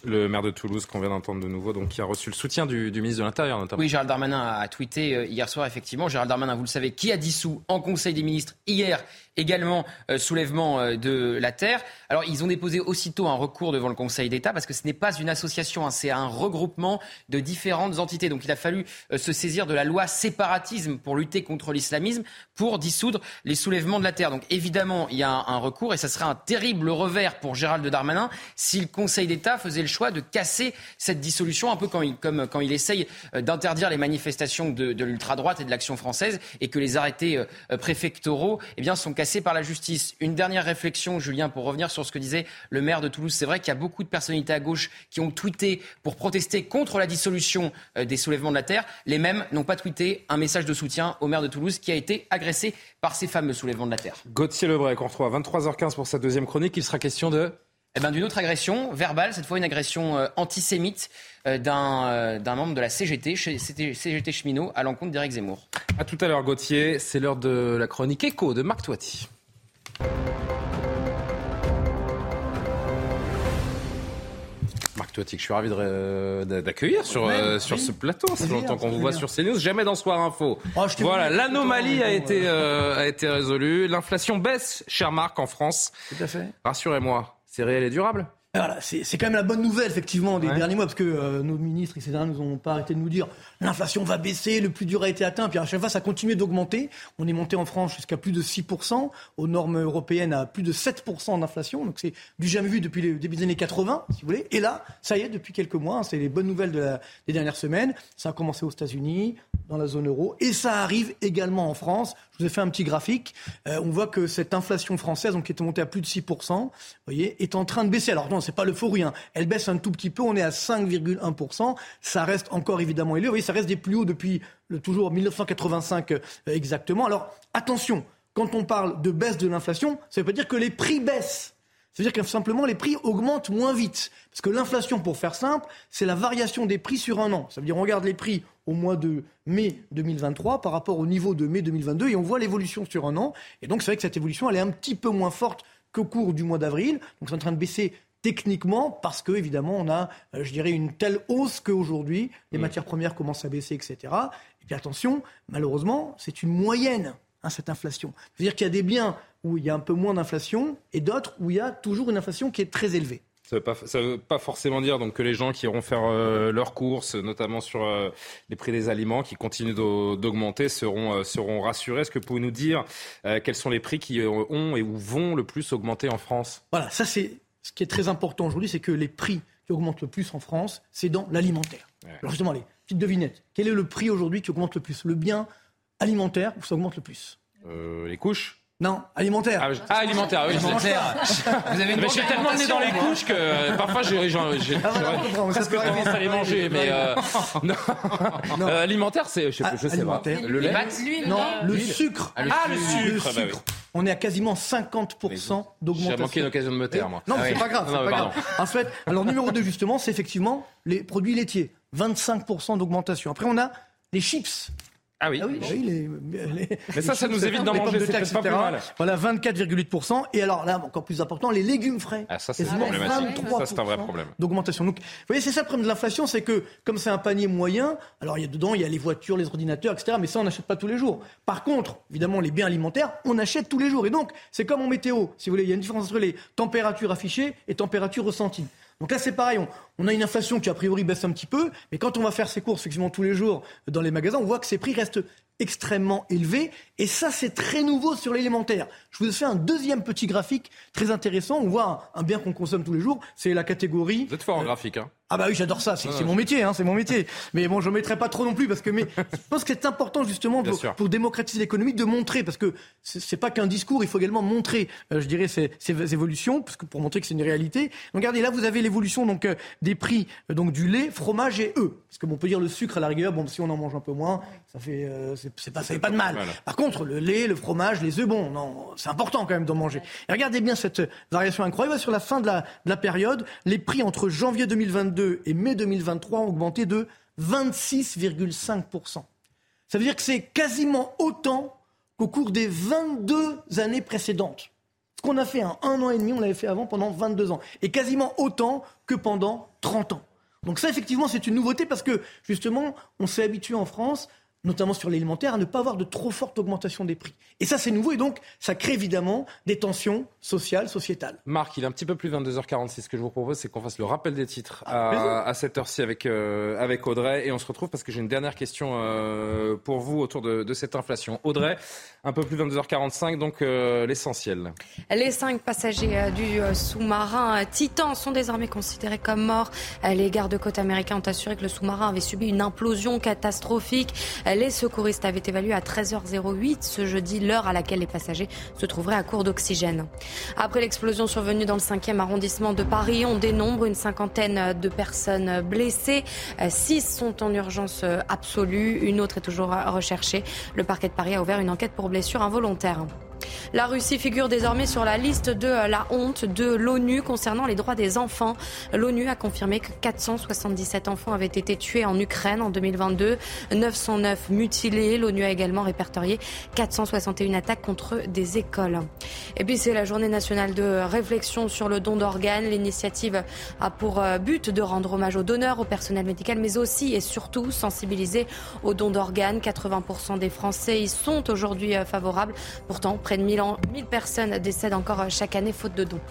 Le maire de Toulouse, qu'on vient d'entendre de nouveau, donc qui a reçu le soutien du, ministre de l'Intérieur notamment. Oui, Gérald Darmanin a tweeté euh, hier soir, effectivement. Gérald Darmanin, vous le savez, qui a dissous en Conseil des ministres hier également euh, soulèvement euh, de la terre. Alors, ils ont déposé aussitôt un recours devant le Conseil d'État parce que ce n'est pas une association, hein, c'est un regroupement de différentes entités. Donc, il a fallu se saisir de la loi séparatisme pour lutter contre l'islamisme, pour dissoudre les soulèvements de la terre. Donc, évidemment, il y a un, recours et ça serait un terrible revers pour Gérald Darmanin si le Conseil d'État faisait le choix de casser cette dissolution, un peu comme quand il essaye euh, d'interdire les manifestations de, de l'ultra-droite et de l'action française et que les arrêtés euh, préfectoraux eh bien, sont cassés par la justice. Une dernière réflexion, Julien, pour revenir sur ce que disait le maire de Toulouse. C'est vrai qu'il y a beaucoup de personnalités à gauche qui ont tweeté pour protester contre la dissolution euh, des soulèvements de la terre. Les mêmes n'ont pas tweeté un message de soutien au maire de Toulouse qui a été agressé par ces fameux soulèvements de la terre. Gauthier Lebray, qu'on retrouve à 23h15 pour sa deuxième chronique. Il sera question de eh ben, d'une autre agression verbale, cette fois une agression euh, antisémite euh, euh, d'un membre de la CGT, CGT cheminot, à l'encontre d'Éric Zemmour. A tout à l'heure, Gauthier. C'est l'heure de la chronique écho de Marc Toiti. Marc Toiti, je suis ravi d'accueillir sur, sur ce plateau. C'est longtemps qu'on vous voit sur CNews. Jamais dans Soir Info. Oh, voilà, l'anomalie a, été, a été résolue. L'inflation baisse, cher Marc, en France. Tout à fait. Rassurez-moi. C'est réel et durable voilà, c'est quand même la bonne nouvelle, effectivement, des derniers mois, parce que euh, nos ministres, etc., nous ont pas arrêté de nous dire l'inflation va baisser, le plus dur a été atteint, puis à chaque fois, ça continue d'augmenter. On est monté en France jusqu'à plus de 6%, aux normes européennes à plus de 7% d'inflation, donc c'est du jamais vu depuis le début des années 80, si vous voulez. Et là, ça y est, depuis quelques mois, hein, c'est les bonnes nouvelles de des dernières semaines. Ça a commencé aux États-Unis, dans la zone euro, et ça arrive également en France. Je vous ai fait un petit graphique. Euh, on voit que cette inflation française, donc qui était montée à plus de 6%, vous voyez, est en train de baisser. Alors non, c'est pas l'euphorie. Hein. Elle baisse un tout petit peu. On est à 5,1%. Ça reste encore évidemment élevé. Vous voyez, ça reste des plus hauts depuis le, toujours 1985 euh, exactement. Alors attention, quand on parle de baisse de l'inflation, ça veut pas dire que les prix baissent. C'est-à-dire que simplement les prix augmentent moins vite. Parce que l'inflation, pour faire simple, c'est la variation des prix sur un an. Ça veut dire on regarde les prix au mois de mai 2023 par rapport au niveau de mai 2022 et on voit l'évolution sur un an. Et donc c'est vrai que cette évolution, elle est un petit peu moins forte qu'au cours du mois d'avril. Donc c'est en train de baisser techniquement parce que évidemment on a, euh, je dirais, une telle hausse qu'aujourd'hui les mm. matières premières commencent à baisser, etc. Et puis attention, malheureusement, c'est une moyenne hein, cette inflation. C'est-à-dire qu'il y a des biens où il y a un peu moins d'inflation et d'autres où il y a toujours une inflation qui est très élevée. Ça ne veut, pas forcément dire donc, que les gens qui iront faire euh, leurs courses, notamment sur euh, les prix des aliments qui continuent d'augmenter, seront, seront rassurés. Est-ce que vous pouvez nous dire quels sont les prix qui ont et où vont le plus augmenter en France? Voilà, ça c'est ce qui est très important aujourd'hui, c'est que les prix qui augmentent le plus en France, c'est dans l'alimentaire. Alors justement, les petites devinettes. Quel est le prix aujourd'hui qui augmente le plus? Le bien alimentaire où ça augmente le plus euh, Les couches non, alimentaire. Ah, ah alimentaire, oui. Alimentaire. [LAUGHS] Vous avez une mais j'ai tellement nez dans les couches que euh, parfois j'ai ah, presque tendance à les manger, mais euh, [LAUGHS] non. non. Euh, alimentaire, c'est je sais, ah, je sais pas. Le lait, non, le sucre. Ah, le sucre. Le sucre. Bah On est à quasiment 50% d'augmentation. J'ai manqué l'occasion de me taire, moi. Non, mais c'est pas grave. Non, pas grave. En fait, alors numéro 2 justement, c'est effectivement les produits laitiers, 25% d'augmentation. Après, on a les chips. Ah oui. Ah oui, les, Mais ça, ça nous évite d'en manger, c'est pas plus mal. Voilà, 24,8%. Et alors là, encore plus important, les légumes frais. Ah, ça, c'est problématique. Ça, c'est un vrai problème. D'augmentation. Donc, vous voyez, c'est ça le problème de l'inflation, c'est que comme c'est un panier moyen, alors il y a dedans, il y a les voitures, les ordinateurs, etc. Mais ça, on n'achète pas tous les jours. Par contre, évidemment, les biens alimentaires, on achète tous les jours. Et donc, c'est comme en météo. Si vous voulez, il y a une différence entre les températures affichées et températures ressenties. Donc là, c'est pareil. On, a une inflation qui, a priori, baisse un petit peu. Mais quand on va faire ses courses, effectivement, tous les jours dans les magasins, on voit que ces prix restent extrêmement élevés. Et ça, c'est très nouveau sur l'élémentaire. Je vous ai fait un deuxième petit graphique très intéressant. On voit un, bien qu'on consomme tous les jours. C'est la catégorie. Vous êtes fort en graphique, hein ah bah oui, j'adore ça, c'est mon métier, hein, c'est mon métier. Mais bon, je ne mettrai pas trop non plus parce que mais je pense que c'est important justement pour, démocratiser l'économie de montrer parce que c'est pas qu'un discours, il faut également montrer, euh, je dirais, ces, ces, évolutions parce que pour montrer que c'est une réalité. regardez, là vous avez l'évolution donc euh, des prix euh, donc du lait, fromage et œufs. Parce que bon, on peut dire le sucre à la rigueur, bon si on en mange un peu moins, ça fait c'est pas ça fait pas de mal. Par contre, le lait, le fromage, les œufs, bon, non, c'est important quand même d'en manger. Et regardez bien cette variation incroyable sur la fin de la, de la période, les prix entre janvier 2022 et mai 2023 2023 ont augmenté de 26,5%. Ça veut dire que c'est quasiment autant qu'au cours des 22 années précédentes. qu'on a fait en un an et demi, on l'avait fait avant pendant 22 ans. Et quasiment autant que pendant 30 ans. Donc ça, effectivement, c'est une nouveauté parce que, justement, on s'est habitué en France notamment sur l'alimentaire, à ne pas avoir de trop forte augmentation des prix. Et ça, c'est nouveau et donc ça crée évidemment des tensions sociales, sociétales. Marc, il est un petit peu plus 22h46. Ce que je vous propose, c'est qu'on fasse le rappel des titres à, cette heure-ci avec, euh, avec Audrey. Et on se retrouve parce que j'ai une dernière question euh, pour vous autour de, cette inflation. Audrey, un peu plus 22h45, donc euh, l'essentiel. Les cinq passagers du sous-marin Titan sont désormais considérés comme morts. Les gardes-côtes américains ont assuré que le sous-marin avait subi une implosion catastrophique. Les secouristes avaient évalué à 13h08 ce jeudi l'heure à laquelle les passagers se trouveraient à court d'oxygène. Après l'explosion survenue dans le 5e arrondissement de Paris, on dénombre une cinquantaine de personnes blessées. Six sont en urgence absolue. Une autre est toujours recherchée. Le parquet de Paris a ouvert une enquête pour blessure involontaire. La Russie figure désormais sur la liste de la honte de l'ONU concernant les droits des enfants. L'ONU a confirmé que 477 enfants avaient été tués en Ukraine en 2022, 909 mutilés. L'ONU a également répertorié 461 attaques contre des écoles. Et puis c'est la journée nationale de réflexion sur le don d'organes. L'initiative a pour euh, but de rendre hommage aux donneurs, au personnel médical, mais aussi et surtout sensibiliser au don d'organes. 80% des Français y sont aujourd'hui euh, favorables. Pourtant, près de 1000, 1000 personnes décèdent encore chaque année faute de dons.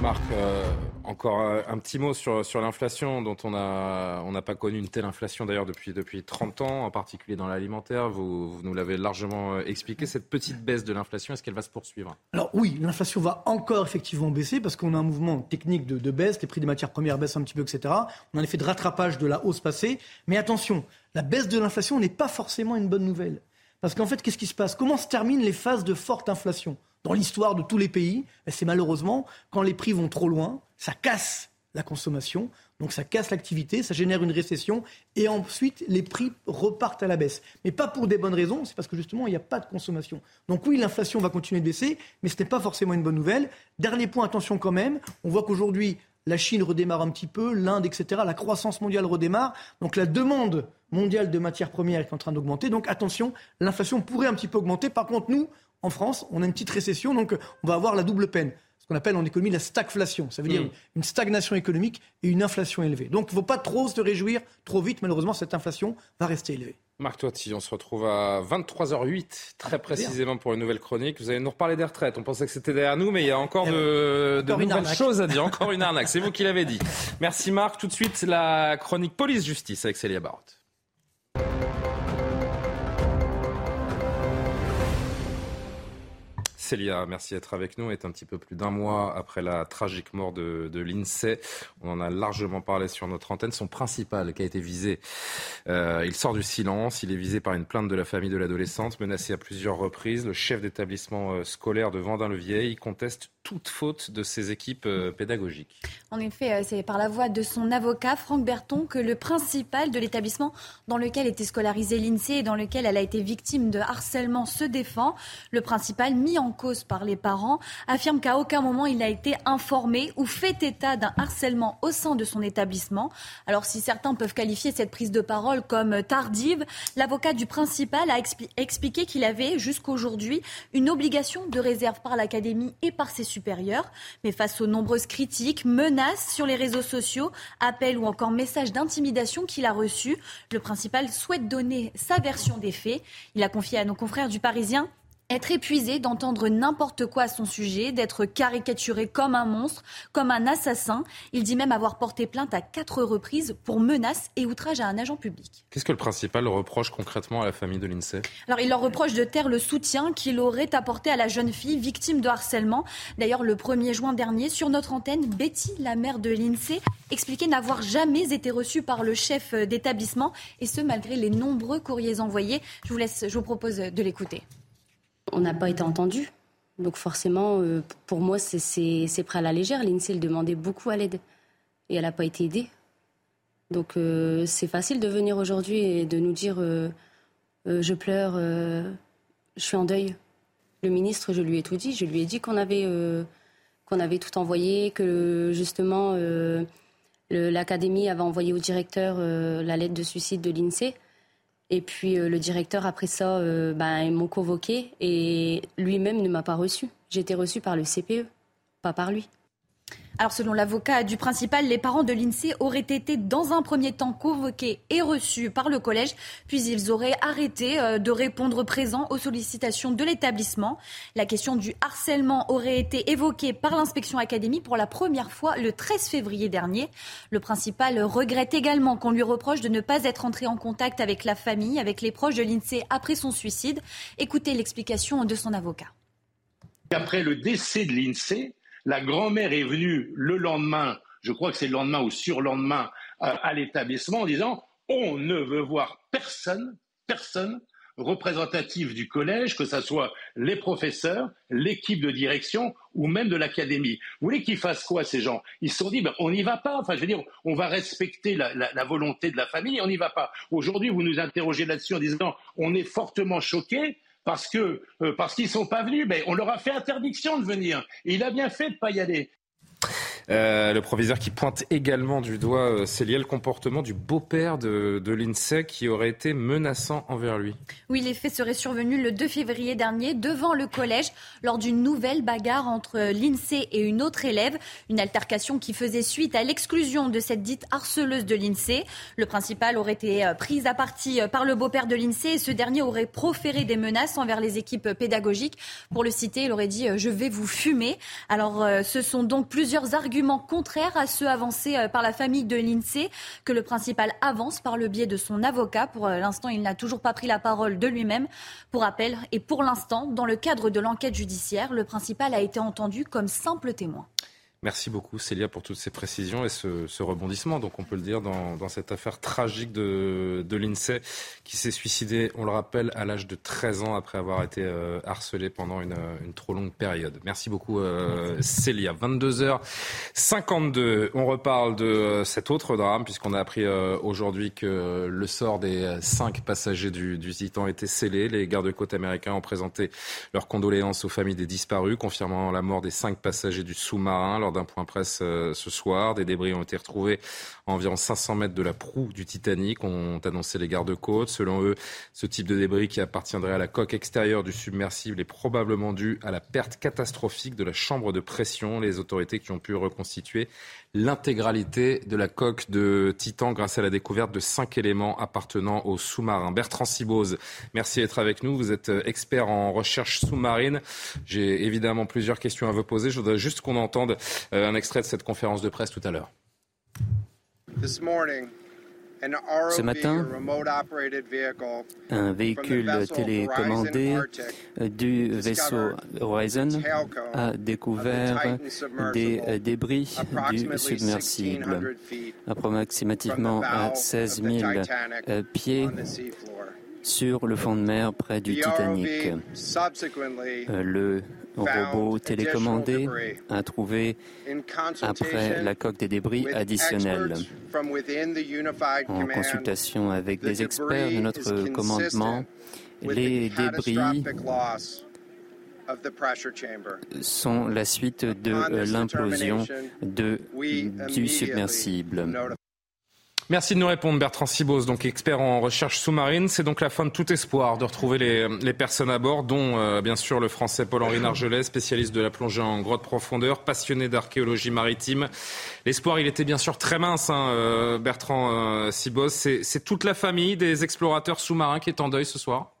Marc, euh, encore euh, un petit mot sur, sur l'inflation, dont on n'a on pas connu une telle inflation d'ailleurs depuis, depuis 30 ans, en particulier dans l'alimentaire. Vous, vous, nous l'avez largement euh, expliqué. Cette petite baisse de l'inflation, est-ce qu'elle va se poursuivre? Alors oui, l'inflation va encore effectivement baisser parce qu'on a un mouvement technique de, de, baisse, les prix des matières premières baissent un petit peu, etc. On a un effet de rattrapage de la hausse passée. Mais attention, la baisse de l'inflation n'est pas forcément une bonne nouvelle. Parce qu'en fait, qu'est-ce qui se passe? Comment se terminent les phases de forte inflation? Dans l'histoire de tous les pays, ben, c'est malheureusement quand les prix vont trop loin, ça casse la consommation, donc ça casse l'activité, ça génère une récession, et ensuite les prix repartent à la baisse. Mais pas pour des bonnes raisons, c'est parce que justement il n'y a pas de consommation. Donc oui, l'inflation va continuer de baisser, mais ce n'est pas forcément une bonne nouvelle. Dernier point, attention quand même, on voit qu'aujourd'hui la Chine redémarre un petit peu, l'Inde, etc. La croissance mondiale redémarre. Donc la demande mondiale de matières premières est en train d'augmenter. Donc attention, l'inflation pourrait un petit peu augmenter. Par contre, nous, en France, on a une petite récession, donc on va avoir la double peine. Ce qu'on appelle en économie la stagflation. Ça veut dire mm. une stagnation économique et une inflation élevée. Donc il ne faut pas trop se réjouir trop vite. Malheureusement, cette inflation va rester élevée. Marc Toiti, on se retrouve à 23h08, très précisément pour une nouvelle chronique. Vous allez nous reparler des retraites. On pensait que c'était derrière nous, mais il y a encore de, de nouvelles choses à dire. [LAUGHS] Encore une arnaque, c'est vous qui l'avez dit. Merci Marc. Tout de suite, la chronique police-justice avec Célia Barotte. Célia, merci d'être avec nous. Est un petit peu plus d'un mois après la tragique mort de, l'INSEE. On en a largement parlé sur notre antenne. Son principal qui a été visé, euh, il sort du silence. Il est visé par une plainte de la famille de l'adolescente, menacé à plusieurs reprises. Le chef d'établissement euh, scolaire de Vendin-le-Vieil conteste toute faute de ses équipes euh, pédagogiques. En effet, c'est par la voix de son avocat, Franck Berton, que le principal de l'établissement dans lequel était scolarisé l'INSEE et dans lequel elle a été victime de harcèlement se défend. Le principal mis en cause par les parents, affirme qu'à aucun moment il n'a été informé ou fait état d'un harcèlement au sein de son établissement. Alors si certains peuvent qualifier cette prise de parole comme tardive, l'avocat du principal a expliqué qu'il avait jusqu'aujourd'hui une obligation de réserve par l'académie et par ses supérieurs. Mais face aux nombreuses critiques, menaces sur les réseaux sociaux, appels ou encore messages d'intimidation qu'il a reçus, le principal souhaite donner sa version des faits. Il a confié à nos confrères du Parisien être épuisé d'entendre n'importe quoi à son sujet, d'être caricaturé comme un monstre, comme un assassin. Il dit même avoir porté plainte à quatre reprises pour menaces et outrage à un agent public. Qu'est-ce que le principal reproche concrètement à la famille de l'INSEE? Alors, il leur reproche de taire le soutien qu'il aurait apporté à la jeune fille victime de harcèlement. D'ailleurs, le 1er juin dernier, sur notre antenne, Betty, la mère de l'INSEE, expliquait n'avoir jamais été reçue par le chef d'établissement, et ce, malgré les nombreux courriers envoyés. Je vous, laisse, je vous propose de l'écouter. On n'a pas été entendu. Donc forcément, euh, pour moi, c'est prêt à la légère. L'INSEE demandait beaucoup à l'aide et elle n'a pas été aidée. Donc euh, c'est facile de venir aujourd'hui et de nous dire euh, je pleure, je suis en deuil. Le ministre, je lui ai tout dit. Je lui ai dit qu'on avait, qu'on avait tout envoyé, que justement l'académie avait envoyé au directeur la lettre de suicide de l'INSEE. Et puis le directeur, après ça, ben, ils m'ont convoqué et lui-même ne m'a pas reçu. J'ai été reçue par le CPE, pas par lui. Alors selon l'avocat du principal, les parents de l'INSEE auraient été dans un premier temps convoqués et reçus par le collège, puis ils auraient arrêté euh, de répondre présent aux sollicitations de l'établissement. La question du harcèlement aurait été évoquée par l'inspection académie pour la première fois le 13 février dernier. Le principal regrette également qu'on lui reproche de ne pas être entré en contact avec la famille, avec les proches de l'INSEE après son suicide. Écoutez l'explication de son avocat. Après le décès de l'INSEE, la grand-mère est venue le lendemain, je crois que c'est le lendemain ou surlendemain, euh, à l'établissement en disant on ne veut voir personne, personne représentatif du collège, que ce soit les professeurs, l'équipe de direction ou même de l'académie. Vous voulez qu'ils fassent quoi ces gens? Ils se sont dit ben, on n'y va pas. Enfin, je veux dire, on va respecter la, volonté de la famille, on n'y va pas. Aujourd'hui, vous nous interrogez là-dessus en disant on est fortement choqués parce que euh, parce qu'ils sont pas venus, mais on leur a fait interdiction de venir. Et il a bien fait de pas y aller. Euh, le proviseur qui pointe également du doigt, euh, c'est lié le comportement du beau-père de, de l'INSEE qui aurait été menaçant envers lui. Oui, les faits seraient survenus le 2 février dernier devant le collège lors d'une nouvelle bagarre entre l'INSEE et une autre élève. Une altercation qui faisait suite à l'exclusion de cette dite harceleuse de l'INSEE. Le principal aurait été euh, pris à partie par le beau-père de l'INSEE et ce dernier aurait proféré des menaces envers les équipes pédagogiques. Pour le citer, il aurait dit Je vais vous fumer. Alors, ce sont donc plusieurs arguments contraire à ceux avancés euh, par la famille de l'INSEE, que le principal avance par le biais de son avocat. Pour euh, l'instant, il n'a toujours pas pris la parole de lui-même. Pour rappel, et pour l'instant, dans le cadre de l'enquête judiciaire, le principal a été entendu comme simple témoin. Merci beaucoup Célia pour toutes ces précisions et ce, rebondissement, donc on peut le dire, dans, cette affaire tragique de, de l'INSEE qui s'est suicidé, on le rappelle, à l'âge de 13 ans après avoir été euh, harcelé pendant une, trop longue période. Merci beaucoup euh, Célia. 22h52, on reparle de euh, cet autre drame puisqu'on a appris aujourd'hui que le sort des cinq passagers du, du Titan était scellé. Les gardes-côtes américains ont présenté leurs condoléances aux familles des disparus, confirmant la mort des cinq passagers du sous-marin d'un point presse euh, ce soir. Des débris ont été retrouvés à environ 500 mètres de la proue du Titanic, ont annoncé les gardes-côtes. Selon eux, ce type de débris qui appartiendrait à la coque extérieure du submersible est probablement dû à la perte catastrophique de la chambre de pression. Les autorités qui ont pu reconstituer l'intégralité de la coque de Titan grâce à la découverte de cinq éléments appartenant au sous-marin. Bertrand Sibose, merci d'être avec nous. Vous êtes euh, expert en recherche sous-marine. J'ai évidemment plusieurs questions à vous poser. Je voudrais juste qu'on entende un extrait de cette conférence de presse tout à l'heure. Ce matin, un véhicule télécommandé du vaisseau Horizon a découvert des débris du submersible, approximativement à 16 000 pieds sur le fond de mer près du Titanic. Euh, le robot télécommandé a trouvé, après la coque des débris additionnels. En consultation avec des experts de notre commandement, les débris sont la suite de l'implosion du submersible. Merci de nous répondre, Bertrand Sibos, donc expert en recherche sous-marine. C'est donc la fin de tout espoir de retrouver les, personnes à bord, dont euh, bien sûr le français Paul-Henri Nargelet, spécialiste de la plongée en grotte profondeur, passionné d'archéologie maritime. L'espoir, il était bien sûr très mince, hein, euh, Bertrand euh, Sibos. C'est toute la famille des explorateurs sous-marins qui est en deuil ce soir?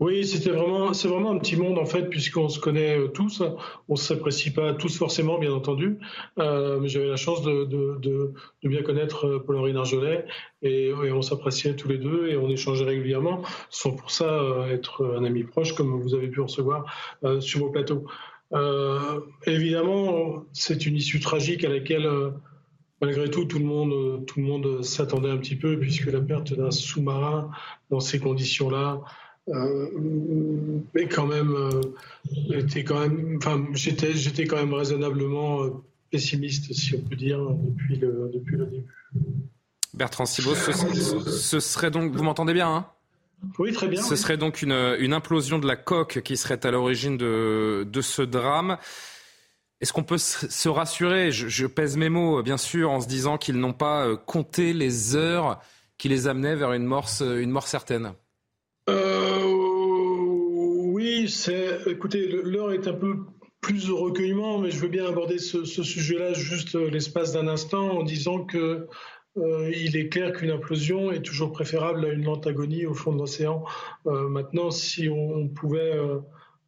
Oui, c'était vraiment, c'est vraiment un petit monde en fait, puisqu'on se connaît euh, tous. On ne s'apprécie pas tous forcément, bien entendu. Euh, mais j'avais la chance de, bien connaître euh, Paul-Henri Narjolet et, on s'appréciait tous les deux et on échangeait régulièrement, sans pour ça être un ami proche, comme vous avez pu recevoir sur vos plateaux. Évidemment, c'est une issue tragique à laquelle malgré tout, tout le monde, tout le monde s'attendait un petit peu, puisque la perte d'un sous-marin dans ces conditions-là, euh, mais quand même, euh, quand même, enfin, j'étais, j'étais quand même raisonnablement euh, pessimiste, si on peut dire, depuis le, depuis le début. Bertrand Sibos, ce, serait donc, vous m'entendez bien hein? Oui, très bien. Ce serait donc une, une, implosion de la coque qui serait à l'origine de, de ce drame. Est-ce qu'on peut se rassurer? Je, je, pèse mes mots, bien sûr, en se disant qu'ils n'ont pas compté les heures qui les amenait vers une mort, une mort certaine Oui, c'est. Écoutez, l'heure est un peu plus au recueillement, mais je veux bien aborder ce, sujet-là juste l'espace d'un instant en disant que il est clair qu'une implosion est toujours préférable à une lente agonie au fond de l'océan. maintenant, si on, pouvait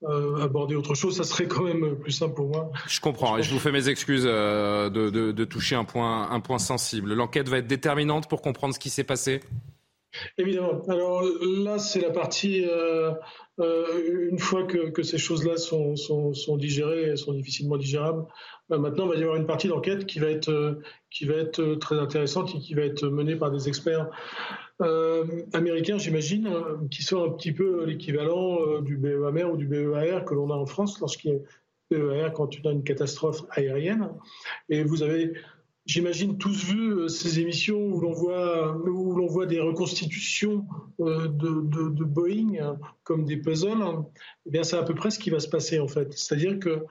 euh, aborder autre chose, ça serait quand même plus simple pour moi. Je comprends et je vous fais mes excuses euh, de, toucher un point sensible. L'enquête va être déterminante pour comprendre ce qui s'est passé? Évidemment. Alors là, c'est la partie, euh, une fois que, ces choses-là sont, sont, sont, digérées, sont difficilement digérables, maintenant, il va y avoir une partie d'enquête qui, va être qui va être très intéressante et qui va être menée par des experts euh, américain, j'imagine, euh, qui sont un petit peu l'équivalent euh, du BEAMER ou du BEAR que l'on a en France lorsqu'il y a BEAR quand tu as une catastrophe aérienne. Et vous avez, j'imagine, tous vu ces émissions où l'on voit, où l'on voit des reconstitutions de, Boeing comme des puzzles. Eh bien, c'est à peu près ce qui va se passer en fait. C'est-à-dire que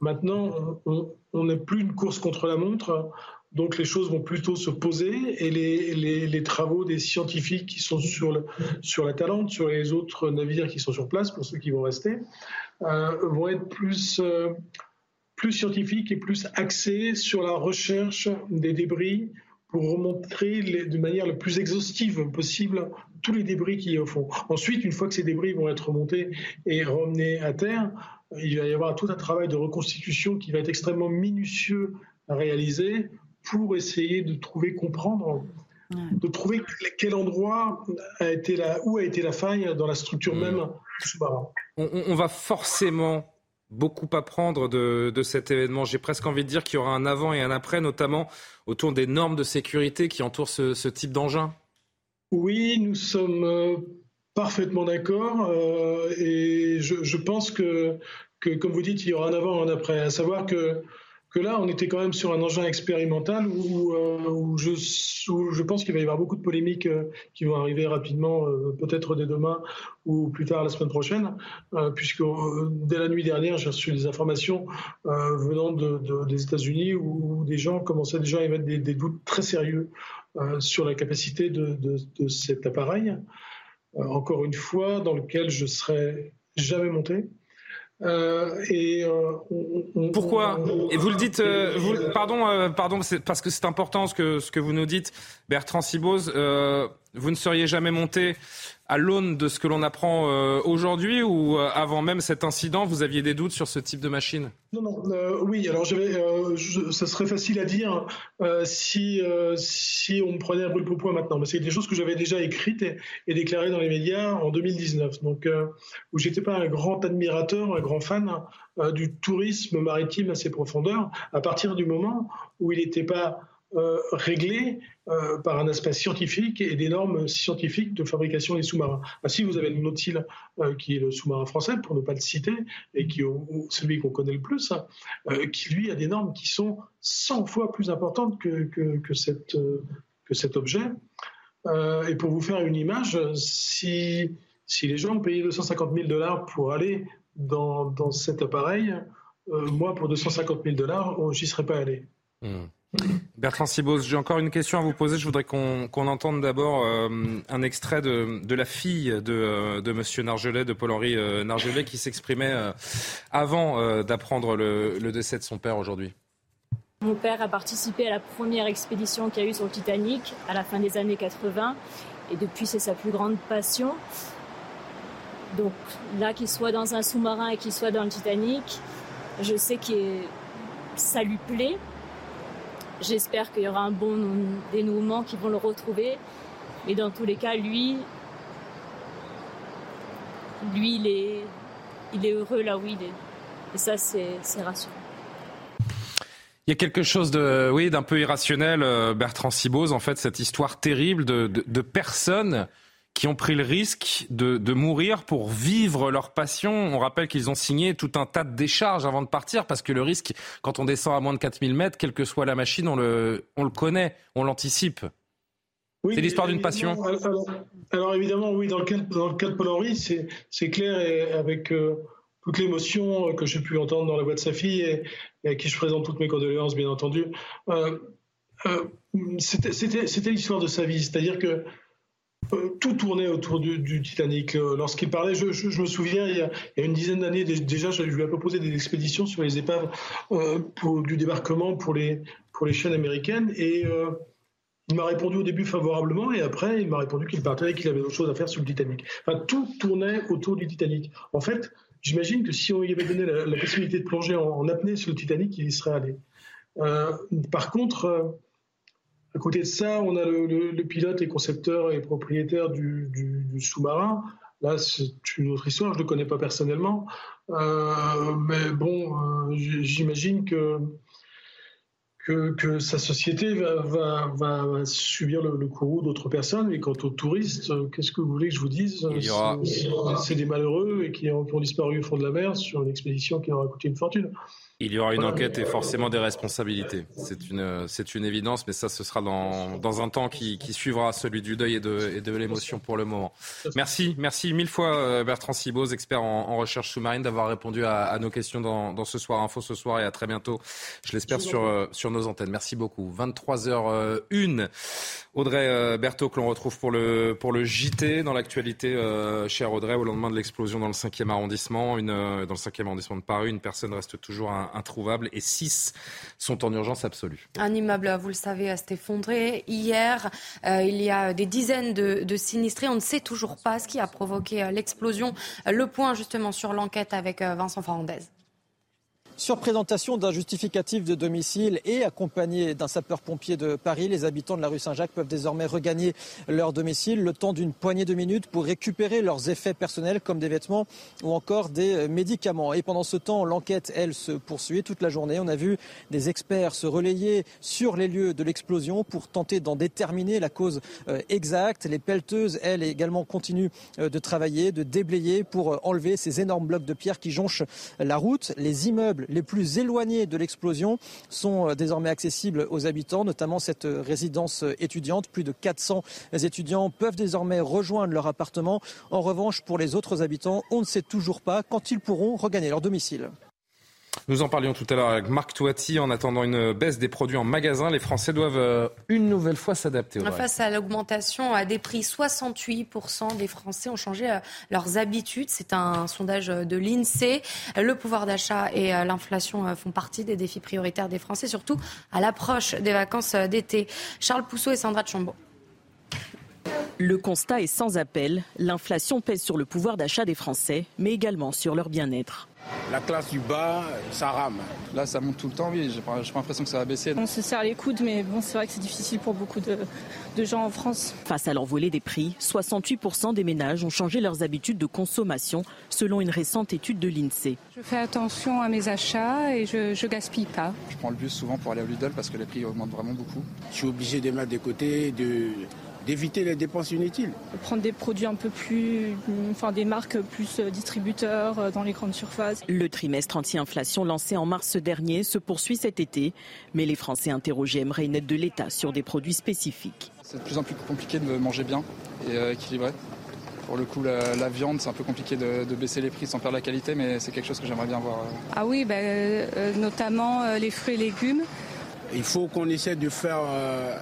maintenant, on n'est plus une course contre la montre. Donc les choses vont plutôt se poser et les, travaux des scientifiques qui sont sur, la Talente, sur les autres navires qui sont sur place, pour ceux qui vont rester, euh, vont être plus, euh, plus scientifiques et plus axés sur la recherche des débris pour remontrer de manière la plus exhaustive possible tous les débris qui y au fond. Ensuite, une fois que ces débris vont être remontés et ramenés à terre, il va y avoir tout un travail de reconstitution qui va être extrêmement minutieux à réaliser pour essayer de trouver, comprendre, de trouver quel endroit a été la, où a été la faille dans la structure même du sous-marin. On, va forcément beaucoup apprendre de, de cet événement. J'ai presque envie de dire qu'il y aura un avant et un après, notamment autour des normes de sécurité qui entourent ce, type d'engin. Oui, nous sommes euh, parfaitement d'accord euh, et je, je, pense que, que, comme vous dites, il y aura un avant et un après. À savoir que que là, on était quand même sur un engin expérimental où, euh, je, pense qu'il va y avoir beaucoup de polémiques euh, qui vont arriver rapidement, euh, peut-être dès demain ou plus tard la semaine prochaine, puisque dès la nuit dernière, j'ai reçu des informations venant de, des États-Unis où, des gens commençaient déjà à émettre des, des doutes très sérieux sur la capacité de, de cet appareil. encore une fois, dans lequel je serais jamais monté. Euh, et euh, pourquoi Et vous le dites, euh, vous, pardon, pardon, parce que c'est important ce que ce que vous nous dites, Bertrand Sibose. vous ne seriez jamais monté à l'aune de ce que l'on apprend euh, aujourd'hui ou euh, avant même cet incident, vous aviez des doutes sur ce type de machine? Non, non, euh, oui, alors ça serait facile à dire si, si on prenait un brûle pour point maintenant, mais c'est des choses que j'avais déjà écrites et, et, déclarées dans les médias en 2019, donc où j'étais pas un grand admirateur, un grand fan du tourisme maritime à ses profondeurs, à partir du moment où il n'était pas euh, euh, par un aspect scientifique et des normes scientifiques de fabrication des sous-marins. Ainsi, vous avez le Nautil, euh, qui est le sous-marin français, pour ne pas le citer, et qui celui qu'on connaît le plus, hein, qui lui a des normes qui sont 100 fois plus importantes que, que, cet objet. et pour vous faire une image, si, si les gens ont payé 250 000 dollars pour aller dans, dans cet appareil, moi, pour 250 000 dollars, j'y serais pas allé. Mmh. Bertrand Sibos, j'ai encore une question à vous poser. Je voudrais qu'on entende d'abord euh, un extrait de, la fille de, euh, de M. Nargelet, de Paul-Henri euh, Nargelet, qui s'exprimait avant d'apprendre le, le, décès de son père aujourd'hui. Mon père a participé à la première expédition qu'il y a eu sur le Titanic à la fin des années 80. Et depuis, c'est sa plus grande passion. Donc là, qu'il soit dans un sous-marin et qu'il soit dans le Titanic, je sais que ça lui plaît J'espère qu'il y aura un bon dénouement, qui vont le retrouver. Mais dans tous les cas, lui, lui, il est, il est heureux là où il est. Et ça, c'est rassurant. Il y a quelque chose de, oui, d'un peu irrationnel, euh, Bertrand Sibose, en fait, cette histoire terrible de, de, de personnes qui ont pris le risque de, de, mourir pour vivre leur passion. On rappelle qu'ils ont signé tout un tas de décharges avant de partir parce que le risque, quand on descend à moins de 4000 mètres, quelle que soit la machine, on le, on le connaît, on l'anticipe. c'est l'histoire d'une passion. Alors, évidemment, oui, dans le cas, dans le cas de Paul Henry, c'est clair et avec euh, toute l'émotion que j'ai pu entendre dans la voix de sa fille et, et, à qui je présente toutes mes condoléances, bien entendu. Euh, c'était l'histoire de sa vie. C'est-à-dire que tout tournait autour du, Titanic. Lorsqu'il parlait, je, me souviens, il y a, une dizaine d'années déjà, je lui ai proposé des expéditions sur les épaves pour, du débarquement pour les, pour les chaînes américaines. Et il m'a répondu au début favorablement et après, il m'a répondu qu'il partait et qu'il avait d'autres choses à faire sur le Titanic. Enfin, tout tournait autour du Titanic. En fait, j'imagine que si on lui avait donné la, possibilité de plonger en, apnée sur le Titanic, il y serait allé. Euh, par contre, euh, à côté de ça, on a le, pilote et concepteur et propriétaire du, sous-marin. Là, c'est une autre histoire, je ne le connais pas personnellement. Euh, mais bon, j'imagine que que, sa société va, va, subir le, courroux d'autres personnes. Et quant aux touristes, euh, qu'est-ce que vous voulez que je vous dise? C'est des malheureux et qui ont, qui ont, disparu au fond de la mer sur une expédition qui leur a coûté une fortune. Il y aura une enquête et forcément des responsabilités. C'est une, c'est une évidence, mais ça, ce sera dans, dans un temps qui, qui suivra celui du deuil et de, et de l'émotion pour le moment. Merci, merci mille fois euh, Bertrand Cibos, expert en, recherche sous-marine, d'avoir répondu à, à, nos questions dans, dans, ce soir info ce soir et à très bientôt, je l'espère, sur, euh, sur nos antennes. Merci beaucoup. 23h01. Audrey euh, Berthaud que l'on retrouve pour le, pour le JT dans l'actualité, euh, cher Audrey, au lendemain de l'explosion dans le 5e arrondissement, une, dans le 5e arrondissement de Paris, une personne reste toujours un introuvables et 6 sont en urgence absolue. Un immeuble, vous le savez, s'est effondré. Hier, euh, il y a des dizaines de, de, sinistrés. On ne sait toujours pas ce qui a provoqué euh, l'explosion. Le point justement sur l'enquête avec euh, Vincent Farandez. Sur présentation d'un justificatif de domicile et accompagné d'un sapeur-pompier de Paris, les habitants de la rue Saint-Jacques peuvent désormais regagner leur domicile le temps d'une poignée de minutes pour récupérer leurs effets personnels comme des vêtements ou encore des médicaments. Et pendant ce temps, l'enquête, elle, se poursuit toute la journée. On a vu des experts se relayer sur les lieux de l'explosion pour tenter d'en déterminer la cause euh, exacte. Les pelleteuses, elles, également continuent euh, de travailler, de déblayer pour euh, enlever ces énormes blocs de pierre qui jonchent la route. Les immeubles les plus éloignés de l'explosion sont euh, désormais accessibles aux habitants, notamment cette euh, résidence euh, étudiante. Plus de 400 étudiants peuvent désormais rejoindre leur appartement. En revanche, pour les autres habitants, on ne sait toujours pas quand ils pourront regagner leur domicile. Nous en parlions tout à l'heure avec Marc Touati. En attendant une baisse des produits en magasin, les Français doivent euh, une nouvelle fois s'adapter. Face à l'augmentation des prix, 68% des Français ont changé euh, leurs habitudes. C'est un sondage de l'INSEE. Le pouvoir d'achat et euh, l'inflation font partie des défis prioritaires des Français, surtout à l'approche des vacances d'été. Charles Pousseau et Sandra Chambaud. Le constat est sans appel. L'inflation pèse sur le pouvoir d'achat des Français, mais également sur leur bien-être. La classe du bas, ça rame. Là, ça monte tout le temps, oui. J'ai pas, l'impression que ça va baisser. On se serre les coudes, mais bon, c'est vrai que c'est difficile pour beaucoup de, de gens en France. Face à l'envolée des prix, 68% des ménages ont changé leurs habitudes de consommation, selon une récente étude de l'INSEE. Je fais attention à mes achats et je, je gaspille pas. Je prends le bus souvent pour aller à Lidl parce que les prix augmentent vraiment beaucoup. Je suis obligé de mettre de côté, de d'éviter les dépenses inutiles. Prendre des produits un peu plus, enfin des marques plus euh, distributeurs euh, dans les grandes surfaces. Le trimestre anti-inflation lancé en mars dernier se poursuit cet été, mais les Français interrogés aimeraient une aide de l'État sur des produits spécifiques. C'est de plus en plus compliqué de manger bien et euh, équilibré. Pour le coup, la, viande, c'est un peu compliqué de, baisser les prix sans perdre la qualité, mais c'est quelque chose que j'aimerais bien voir. Ah oui, ben, notamment les fruits et légumes. Il faut qu'on essaie de faire euh,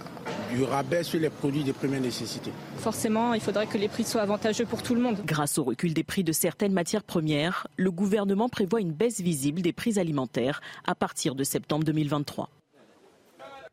du rabais sur les produits de première nécessité. Forcément, il faudrait que les prix soient avantageux pour tout le monde. Grâce au recul des prix de certaines matières premières, le gouvernement prévoit une baisse visible des prix alimentaires à partir de septembre 2023.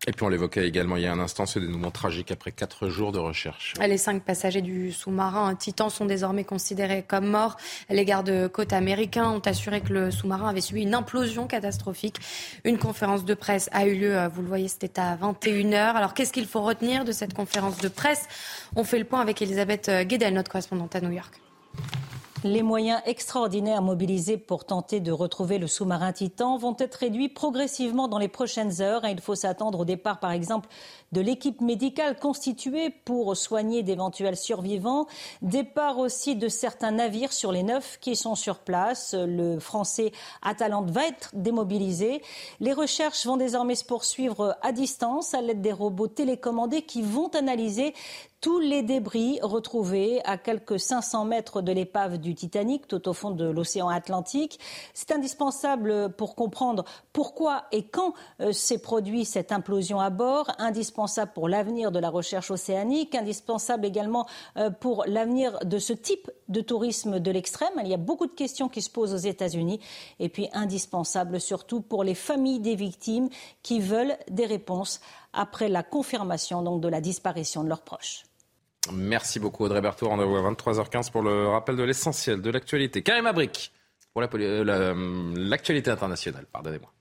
Et puis on l'évoquait également il y a un instant, ce dénouement tragique après quatre jours de recherche. Les cinq passagers du sous-marin Titan sont désormais considérés comme morts. Les gardes-côtes américains ont assuré que le sous-marin avait subi une implosion catastrophique. Une conférence de presse a eu lieu, vous le voyez, c'était à 21h. Alors qu'est-ce qu'il faut retenir de cette conférence de presse? On fait le point avec Elisabeth Guedel, notre correspondante à New York. Les moyens extraordinaires mobilisés pour tenter de retrouver le sous-marin Titan vont être réduits progressivement dans les prochaines heures. Il faut s'attendre au départ, par exemple, de l'équipe médicale constituée pour soigner d'éventuels survivants. Départ aussi de certains navires sur les neuf qui sont sur place. Le français Atalante va être démobilisé. Les recherches vont désormais se poursuivre à distance à l'aide des robots télécommandés qui vont analyser tous les débris retrouvés à quelques 500 mètres de l'épave du Titanic, tout au fond de l'océan Atlantique. C'est indispensable pour comprendre pourquoi et quand euh, s'est produit cette implosion à bord, pour l'avenir de la recherche océanique, indispensable également euh, pour l'avenir de ce type de tourisme de l'extrême. Il y a beaucoup de questions qui se posent aux États-Unis et puis indispensable surtout pour les familles des victimes qui veulent des réponses après la confirmation donc, de la disparition de leurs proches. Merci beaucoup Audrey Berthaud. Rendez-vous à 23h15 pour le rappel de l'essentiel de l'actualité. Karim Abrik pour euh, l'actualité internationale. Pardonnez-moi.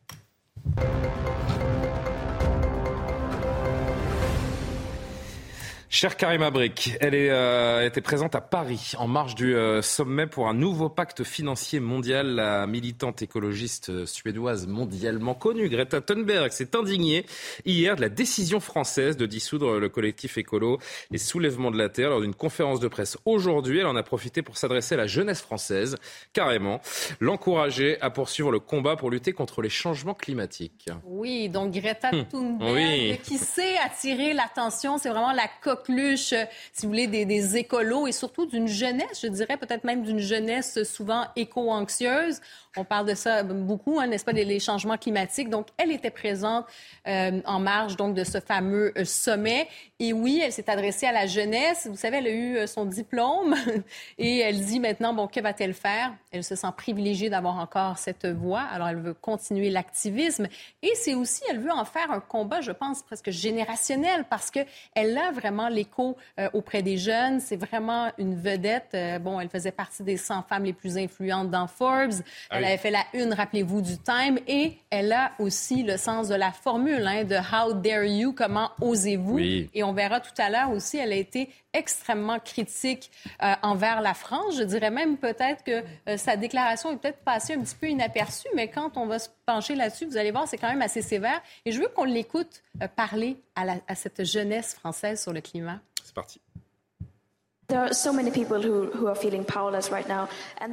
Cher Karim Abrik, elle est, euh, était présente à Paris en marge du euh, sommet pour un nouveau pacte financier mondial. La militante écologiste suédoise mondialement connue, Greta Thunberg, s'est indignée hier de la décision française de dissoudre le collectif écolo Les Soulèvements de la Terre lors d'une conférence de presse aujourd'hui. Elle en a profité pour s'adresser à la jeunesse française, carrément, l'encourager à poursuivre le combat pour lutter contre les changements climatiques. Oui, donc Greta hum, Thunberg, qui sait attirer l'attention, c'est vraiment la coque plus, euh, si vous voulez, des, des écolos et surtout d'une jeunesse, je dirais peut-être même d'une jeunesse souvent éco-anxieuse. On parle de ça beaucoup, hein, n'est-ce pas, les, changements climatiques. Donc, elle était présente euh, en marge donc de ce fameux euh, sommet. Et oui, elle s'est adressée à la jeunesse. Vous savez, elle a eu euh, son diplôme [LAUGHS] et elle dit maintenant, bon, que va-t-elle faire? Elle se sent privilégiée d'avoir encore cette voix. Alors, elle veut continuer l'activisme et c'est aussi, elle veut en faire un combat, je pense, presque générationnel parce que elle a vraiment l'écho auprès des jeunes. C'est vraiment une vedette. bon, elle faisait partie des 100 femmes les plus influentes dans Forbes. Ah avait fait la une, rappelez-vous, du Time. Et elle a aussi le sens de la formule, hein, de How dare you, comment osez-vous. Et on verra tout à l'heure aussi, elle a été extrêmement critique euh, envers la France. Je dirais même peut-être que euh, sa déclaration est peut-être passée un petit peu inaperçue, mais quand on va se pencher là-dessus, vous allez voir, c'est quand même assez sévère. Et je veux qu'on l'écoute euh, parler à cette jeunesse française sur le climat. C'est parti.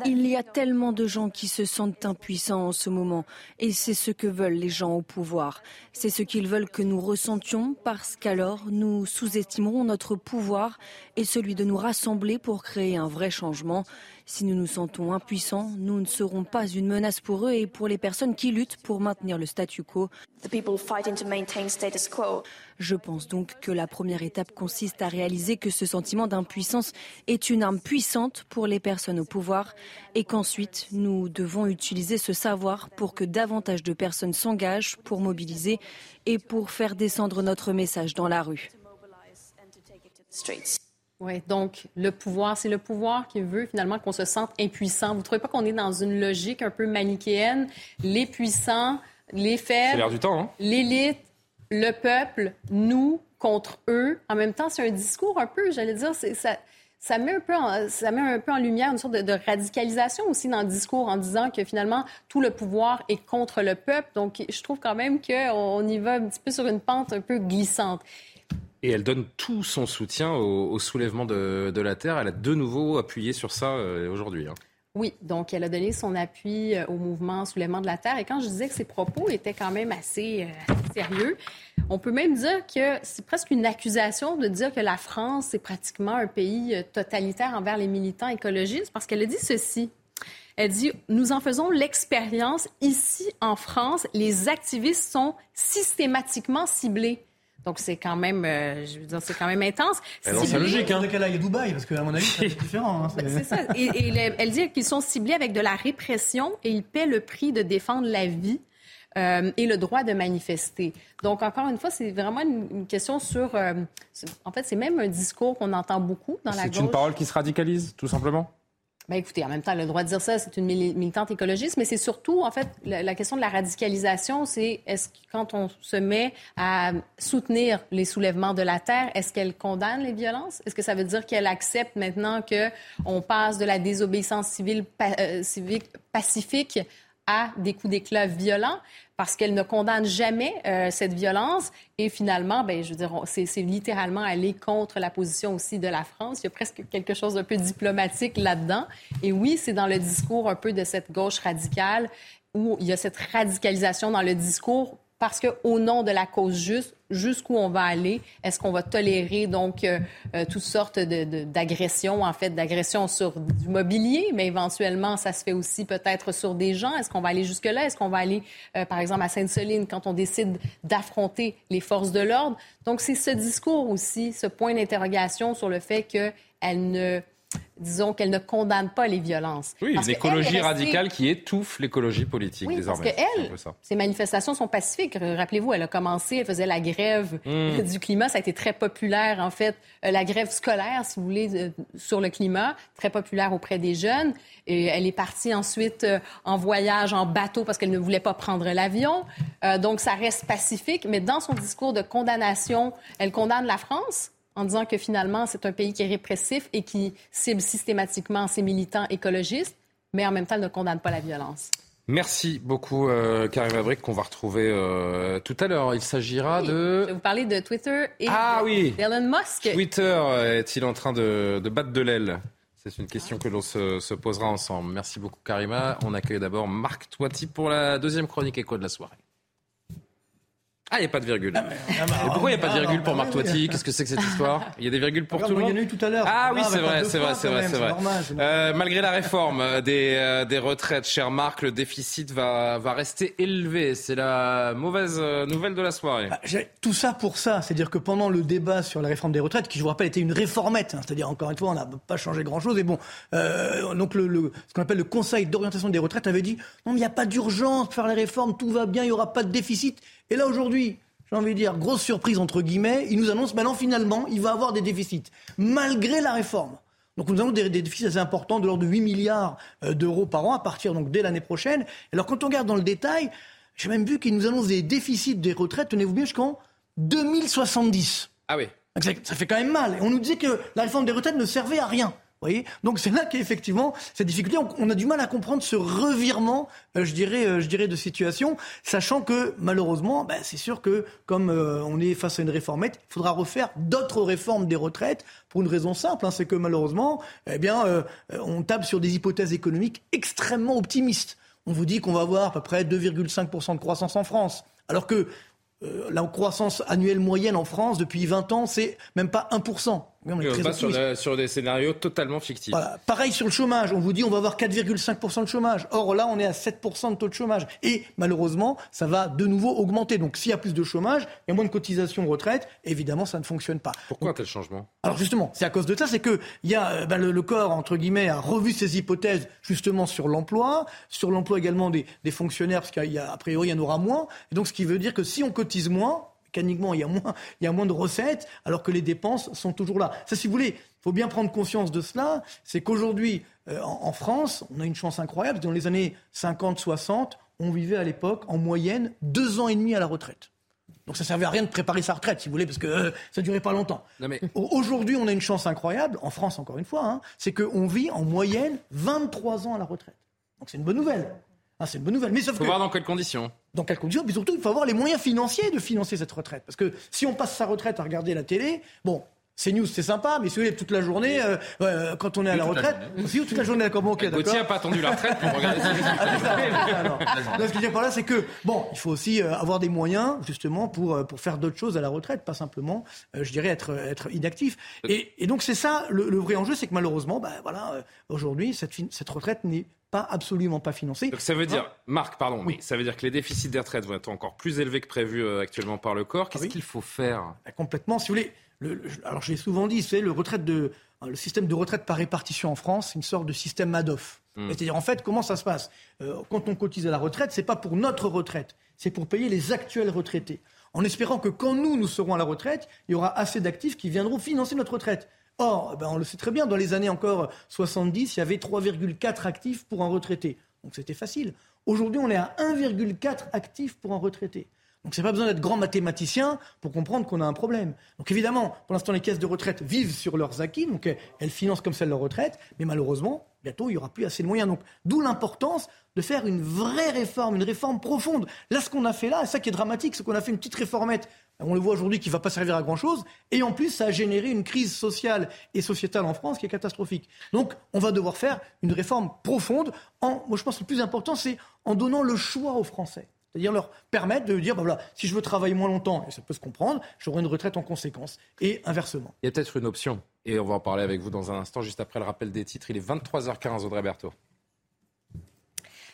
Il y a tellement de gens qui se sentent impuissants en ce moment et c'est ce que veulent les gens au pouvoir. C'est ce qu'ils veulent que nous ressentions parce qu'alors nous sous-estimerons notre pouvoir et celui de nous rassembler pour créer un vrai changement. Si nous nous sentons impuissants, nous ne serons pas une menace pour eux et pour les personnes qui luttent pour maintenir le statu quo. Je pense donc que la première étape consiste à réaliser que ce sentiment d'impuissance est une arme puissante pour les personnes au pouvoir et qu'ensuite nous devons utiliser ce savoir pour que davantage de personnes s'engagent pour mobiliser et pour faire descendre notre message dans la rue. Oui, donc le pouvoir, c'est le pouvoir qui veut finalement qu'on se sente impuissant. Vous ne trouvez pas qu'on est dans une logique un peu manichéenne? Les puissants, les faibles, hein? l'élite, le peuple, nous contre eux. En même temps, c'est un discours un peu, j'allais dire, ça, ça met un peu en, ça met un peu en lumière une sorte de, de, radicalisation aussi dans le discours en disant que finalement tout le pouvoir est contre le peuple. Donc je trouve quand même qu'on y va un petit peu sur une pente un peu glissante. Et elle donne tout son soutien au, soulèvement de, la Terre. Elle a de nouveau appuyé sur ça euh, aujourd'hui. Hein. Oui, donc elle a donné son appui euh, au mouvement Soulèvement de la Terre. Et quand je disais que ses propos étaient quand même assez, euh, sérieux, on peut même dire que c'est presque une accusation de dire que la France est pratiquement un pays totalitaire envers les militants écologistes, parce qu'elle a dit ceci. Elle dit, nous en faisons l'expérience ici en France, les activistes sont systématiquement ciblés. Donc, c'est quand même, euh, je veux dire, c'est quand même intense. C'est logique, hein. qu'elle aille à Dubaï, parce qu'à mon avis, c'est différent. Hein, c'est ça. Et, elle dit qu'ils sont ciblés avec de la répression et ils paient le prix de défendre la vie. Euh, et le droit de manifester. Donc, encore une fois, c'est vraiment une, question sur... Euh, en fait, c'est même un discours qu'on entend beaucoup dans la gauche. C'est une parole qui se radicalise, tout simplement? Ben écoutez, en même temps, le droit de dire ça, c'est une militante écologiste, mais c'est surtout, en fait, la, question de la radicalisation, c'est est-ce que quand on se met à soutenir les soulèvements de la terre, est-ce qu'elle condamne les violences? Est-ce que ça veut dire qu'elle accepte maintenant que on passe de la désobéissance civile euh, civique pacifique à des coups d'éclat violents parce qu'elle ne condamne jamais euh, cette violence. Et finalement, ben, je veux dire, c'est, littéralement aller contre la position aussi de la France. Il y a presque quelque chose d'un peu diplomatique là-dedans. Et oui, c'est dans le discours un peu de cette gauche radicale où il y a cette radicalisation dans le discours parce qu'au nom de la cause juste, jusqu'où on va aller? Est-ce qu'on va tolérer donc euh, euh, toutes sortes d'agressions, en fait, d'agressions sur du mobilier, mais éventuellement, ça se fait aussi peut-être sur des gens? Est-ce qu'on va aller jusque-là? Est-ce qu'on va aller, euh, par exemple, à Sainte-Soline quand on décide d'affronter les forces de l'ordre? Donc, c'est ce discours aussi, ce point d'interrogation sur le fait qu'elle ne disons qu'elle ne condamne pas les violences. Oui, une écologie radicale qui étouffe l'écologie politique oui, désormais. Parce qu'elle, ces manifestations sont pacifiques. Rappelez-vous, elle a commencé, elle faisait la grève hmm. du climat. Ça a été très populaire, en fait, euh, la grève scolaire, si vous voulez, euh, sur le climat, très populaire auprès des jeunes. Et elle est partie ensuite euh, en voyage en bateau parce qu'elle ne voulait pas prendre l'avion. donc, ça reste pacifique. Mais dans son discours de condamnation, elle condamne la France en disant que finalement, c'est un pays qui est répressif et qui cible systématiquement ses militants écologistes, mais en même temps, ne condamne pas la violence. Merci beaucoup, euh, Karim qu'on va retrouver euh, tout à l'heure. Il s'agira de... Je vais vous parler de Twitter et ah, oui. d'Elon Musk. Twitter est-il en train de, battre de l'aile? C'est une question que l'on se, se, posera ensemble. Merci beaucoup, Karima. On accueille d'abord Marc Toiti pour la deuxième chronique écho de la soirée. Ah, il n'y a pas de virgule. Ah, ah, bah, pourquoi il n'y a pas de virgule pour Marc Toiti? Qu'est-ce que c'est que cette histoire? [LAUGHS] Il y a des virgules pour tout le monde? Il y en a eu tout à l'heure. Ah oui, c'est vrai, c'est vrai, c'est vrai, c'est vrai. Euh, malgré la réforme des, euh, des retraites, cher Marc, le déficit va, va rester élevé. C'est la mauvaise euh, nouvelle de la soirée. Bah, tout ça pour ça. C'est-à-dire que pendant le débat sur la réforme des retraites, qui je vous rappelle était une réformette, hein, c'est-à-dire encore une fois, on n'a pas changé grand-chose. Et bon, donc le, ce qu'on appelle le Conseil d'orientation des retraites avait dit non, il n'y a pas d'urgence pour faire les réformes, tout va bien, il n'y aura pas de déficit. Et là, aujourd'hui, j'ai envie de dire, grosse surprise entre guillemets, il nous annonce maintenant finalement, il va avoir des déficits, malgré la réforme. Donc nous avons des, déficits assez importants de l'ordre de 8 milliards euh, d'euros par an à partir donc dès l'année prochaine. Alors quand on regarde dans le détail, j'ai même vu qu'il nous annonce des déficits des retraites, tenez-vous bien, jusqu'en 2070. Ah oui. Ça, ça, fait quand même mal. On nous disait que la réforme des retraites ne servait à rien. Donc c'est là qu'effectivement, cette difficulté, on, a du mal à comprendre ce revirement, euh, je, dirais, euh, je dirais, de situation, sachant que malheureusement, ben, c'est sûr que comme euh, on est face à une réformette, il faudra refaire d'autres réformes des retraites pour une raison simple, hein, c'est que malheureusement, eh on tape sur des hypothèses économiques extrêmement optimistes. On vous dit qu'on va avoir à peu près 2,5% de croissance en France, alors que la croissance annuelle moyenne en France depuis 20 ans, c'est même pas 1%. On est sur, des scénarios totalement fictifs. Pareil sur le chômage. On vous dit on va avoir 4,5% de chômage. Or là, on est à 7% de taux de chômage. Et malheureusement, ça va de nouveau augmenter. Donc s'il y a plus de chômage, il y a moins de cotisations retraite. Évidemment, ça ne fonctionne pas. Pourquoi un tel changement? Alors justement, c'est à cause de ça. C'est que y a, euh, ben, le, corps, entre guillemets, a revu ses hypothèses justement sur l'emploi, sur l'emploi également des, des fonctionnaires, parce qu'a priori, il y en aura moins. Et donc ce qui veut dire que si on cotise moins, mécaniquement, il y, a moins, il y a moins de recettes, alors que les dépenses sont toujours là. Ça, si vous voulez, il faut bien prendre conscience de cela, c'est qu'aujourd'hui, euh, en, France, on a une chance incroyable. Dans les années 50-60, on vivait à l'époque, en moyenne, deux ans et demi à la retraite. Donc ça servait à rien de préparer sa retraite, si vous voulez, parce que euh, ça ne durait pas longtemps. Mais... Aujourd'hui, on a une chance incroyable, en France encore une fois, hein, c'est qu'on vit en moyenne 23 ans à la retraite. Donc c'est une bonne nouvelle. Ah, c'est une bonne nouvelle. Mais sauf faut voir dans quelles conditions. Dans quelles conditions Mais surtout, il faut avoir les moyens financiers de financer cette retraite. Parce que si on passe sa retraite à regarder la télé, bon, c'est news, c'est sympa, mais si vous voulez, toute la journée, euh, euh, quand on est à la retraite, si toute la journée, d'accord, ok, d'accord. n'a pas attendu la retraite pour regarder [LAUGHS] ça. ce que je veux dire par là, c'est que, bon, il faut aussi euh, avoir des moyens, justement, pour, pour faire d'autres choses à la retraite, pas simplement, je dirais, être, être inactif. Et, et donc, c'est ça, le, vrai enjeu, c'est que malheureusement, bah, voilà, aujourd'hui, cette, cette retraite n'est pas absolument pas financée. Donc ça veut dire, Marc, pardon, oui. ça veut dire que les déficits des retraites vont être encore plus élevés que prévu actuellement par le corps. Qu'est-ce ah qu'il faut faire? Bah, Complètement, si vous voulez alors j'ai souvent dit, c'est le, retraite de, le système de retraite par répartition en France, c'est une sorte de système Madoff. Hmm. C'est-à-dire, en fait, comment ça se passe? Euh, Quand on cotise à la retraite, c'est pas pour notre retraite, c'est pour payer les actuels retraités. En espérant que quand nous, nous serons à la retraite, il y aura assez d'actifs qui viendront financer notre retraite. Or, eh ben, on le sait très bien, dans les années encore 70, il y avait 3,4 actifs pour un retraité. Donc c'était facile. Aujourd'hui, on est à 1,4 actifs pour un retraité. Donc, c'est pas besoin d'être grand mathématicien pour comprendre qu'on a un problème. Donc, évidemment, pour l'instant, les caisses de retraite vivent sur leurs acquis, donc elles financent comme ça leur retraite, mais malheureusement, bientôt, il n'y aura plus assez de moyens. Donc, d'où l'importance de faire une vraie réforme, une réforme profonde. Là, ce qu'on a fait là, c'est ça qui est dramatique, c'est qu'on a fait une petite réformette. On le voit aujourd'hui qui ne va pas servir à grand-chose. Et en plus, ça a généré une crise sociale et sociétale en France qui est catastrophique. Donc, on va devoir faire une réforme profonde. En, moi, je pense que le plus important, c'est en donnant le choix aux Français. C'est-à-dire leur permettre de dire, bah voilà, si je veux travailler moins longtemps, et ça peut se comprendre, j'aurai une retraite en conséquence. Et inversement. Il y a peut-être une option, et on va en parler avec vous dans un instant, juste après le rappel des titres. Il est 23h15, Audrey Berthaud.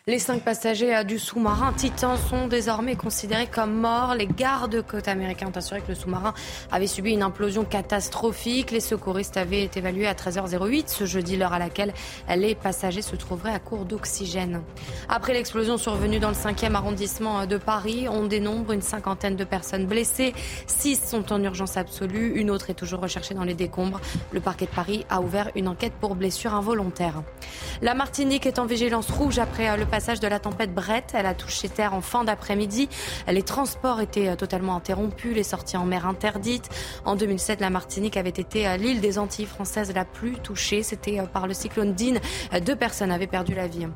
Les cinq passagers du sous-marin Titan sont désormais considérés comme morts. Les gardes-côtes américains ont assuré que le sous-marin avait subi une implosion catastrophique. Les secouristes avaient été évalués à 13h08 ce jeudi, l'heure à laquelle les passagers se trouveraient à court d'oxygène. Après l'explosion survenue dans le 5e arrondissement de Paris, on dénombre une cinquantaine de personnes blessées. Six sont en urgence absolue. Une autre est toujours recherchée dans les décombres. Le parquet de Paris a ouvert une enquête pour blessure involontaire. La Martinique est en vigilance rouge après le passage de la tempête Brett. Elle a touché terre en fin d'après-midi. Les transports étaient euh, totalement interrompus, les sorties en mer interdites. En 2007, la Martinique avait été euh, l'île des Antilles françaises la plus touchée. C'était euh, par le cyclone Dean. Deux personnes avaient perdu la vie.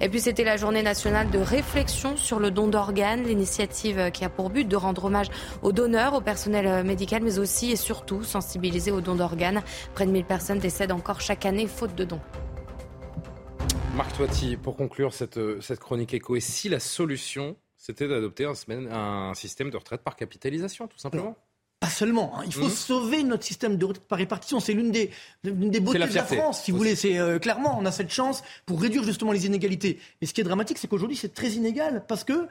Et puis c'était la journée nationale de réflexion sur le don d'organes, l'initiative qui a pour but de rendre hommage aux donneurs, au personnel médical, mais aussi et surtout sensibiliser au don d'organes. Près de 1000 personnes décèdent encore chaque année faute de dons. Marc Toiti, pour conclure cette, euh, cette chronique écho, et si la solution, c'était d'adopter un, un, système de retraite par capitalisation, tout simplement pas seulement. Hein. Il faut mmh. sauver notre système de retraite par répartition. C'est l'une des, l'une des beautés de la France, si vous voulez. C'est euh, clairement, on a cette chance pour réduire justement les inégalités. Mais ce qui est dramatique, c'est qu'aujourd'hui, c'est très inégal parce que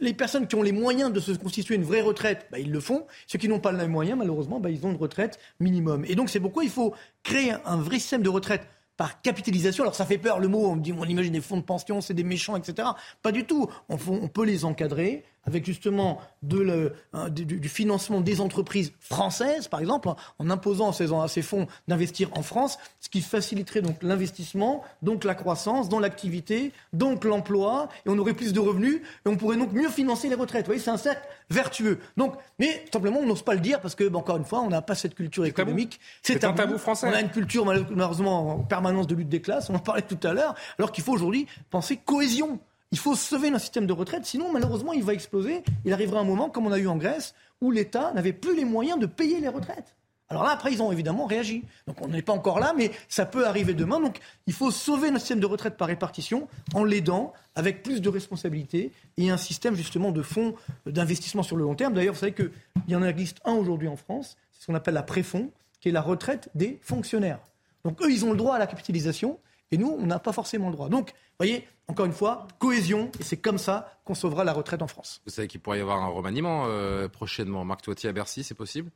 les personnes qui ont les moyens de se constituer une vraie retraite, bah, ils le font. Ceux qui n'ont pas les moyens, malheureusement, bah, ils ont une retraite minimum. Et donc, c'est pourquoi il faut créer un vrai système de retraite par capitalisation. Alors ça fait peur le mot, on, dit, on imagine des fonds de pension, c'est des méchants, etc. Pas du tout. On, on peut les encadrer avec justement de le, du, financement des entreprises françaises, par exemple, en imposant à ces, à ces fonds d'investir en France, ce qui faciliterait donc l'investissement, donc la croissance, dans l'activité, donc l'emploi, et on aurait plus de revenus, et on pourrait donc mieux financer les retraites. Vous voyez, c'est un cercle vertueux. Donc, mais simplement, on n'ose pas le dire parce que, encore une fois, on n'a pas cette culture économique. C'est un tabou français. On a une culture malheureusement en permanence de lutte des classes, on en parlait tout à l'heure, alors qu'il faut aujourd'hui penser cohésion. Il faut sauver notre système de retraite, sinon malheureusement il va exploser. Il arrivera un moment, comme on a eu en Grèce, où l'État n'avait plus les moyens de payer les retraites. Alors là, après, ils ont évidemment réagi. Donc on n'est pas encore là, mais ça peut arriver demain. Donc il faut sauver notre système de retraite par répartition en l'aidant avec plus de responsabilités et un système justement de fonds d'investissement sur le long terme. D'ailleurs, vous savez qu'il y en existe un aujourd'hui en France, c'est ce qu'on appelle la préfond, qui est la retraite des fonctionnaires. Donc eux, ils ont le droit à la capitalisation et nous, on n'a pas forcément le droit. Donc, vous voyez, encore une fois, cohésion, et c'est comme ça qu'on sauvera la retraite en France. Vous savez qu'il pourrait y avoir un remaniement euh, prochainement. Marc Toitier à Bercy, c'est possible?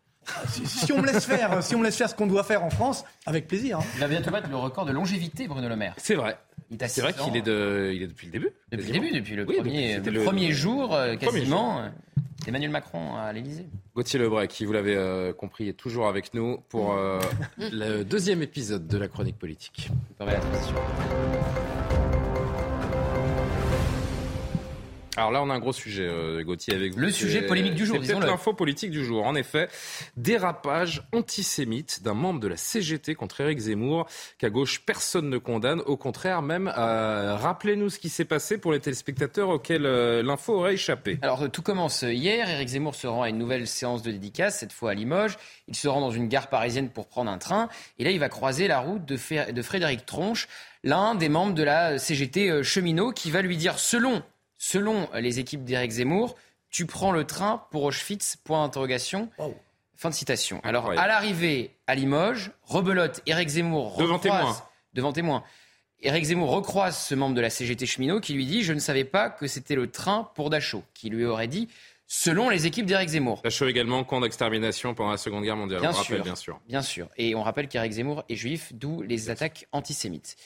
Si, on me laisse faire, si on me laisse faire ce qu'on doit faire en France, avec plaisir. Hein. Il va bientôt battre le record de longévité, Bruno Le Maire. C'est vrai. C'est vrai qu'il est, de, il est depuis le début. Depuis le début, depuis le premier, le premier jour, euh, quasiment. Emmanuel Macron à l'Elysée. Gauthier Lebray, qui vous l'avez compris, est toujours avec nous pour [LAUGHS] le deuxième épisode de la chronique politique. Alors là, on a un gros sujet, euh, Gauthier, avec vous. Le sujet polémique du jour, peut-être l'info politique du jour. En effet, dérapage antisémite d'un membre de la CGT contre Éric Zemmour, qu'à gauche, personne ne condamne. Au contraire, même, euh, rappelez-nous ce qui s'est passé pour les téléspectateurs auxquels euh, l'info aurait échappé. Alors, tout commence hier. Éric Zemmour se rend à une nouvelle séance de dédicace, cette fois à Limoges. Il se rend dans une gare parisienne pour prendre un train. Et là, il va croiser la route de, de Frédéric Tronche, l'un des membres de la CGT cheminot, qui va lui dire, selon Selon les équipes d'Éric Zemmour, tu prends le train pour Auschwitz, point d'interrogation. Fin de citation. Alors, à l'arrivée à Limoges, rebelote, Éric Zemmour devant témoin. Devant témoin. Éric Zemmour recroise ce membre de la CGT cheminot qui lui dit Je ne savais pas que c'était le train pour Dachau, qui lui aurait dit selon les équipes d'Éric Zemmour. Dachau également, camp d'extermination pendant la Seconde Guerre mondiale, bien sûr, bien sûr. Bien sûr. Et on rappelle qu'Éric Zemmour est juif, d'où les attaques antisémites.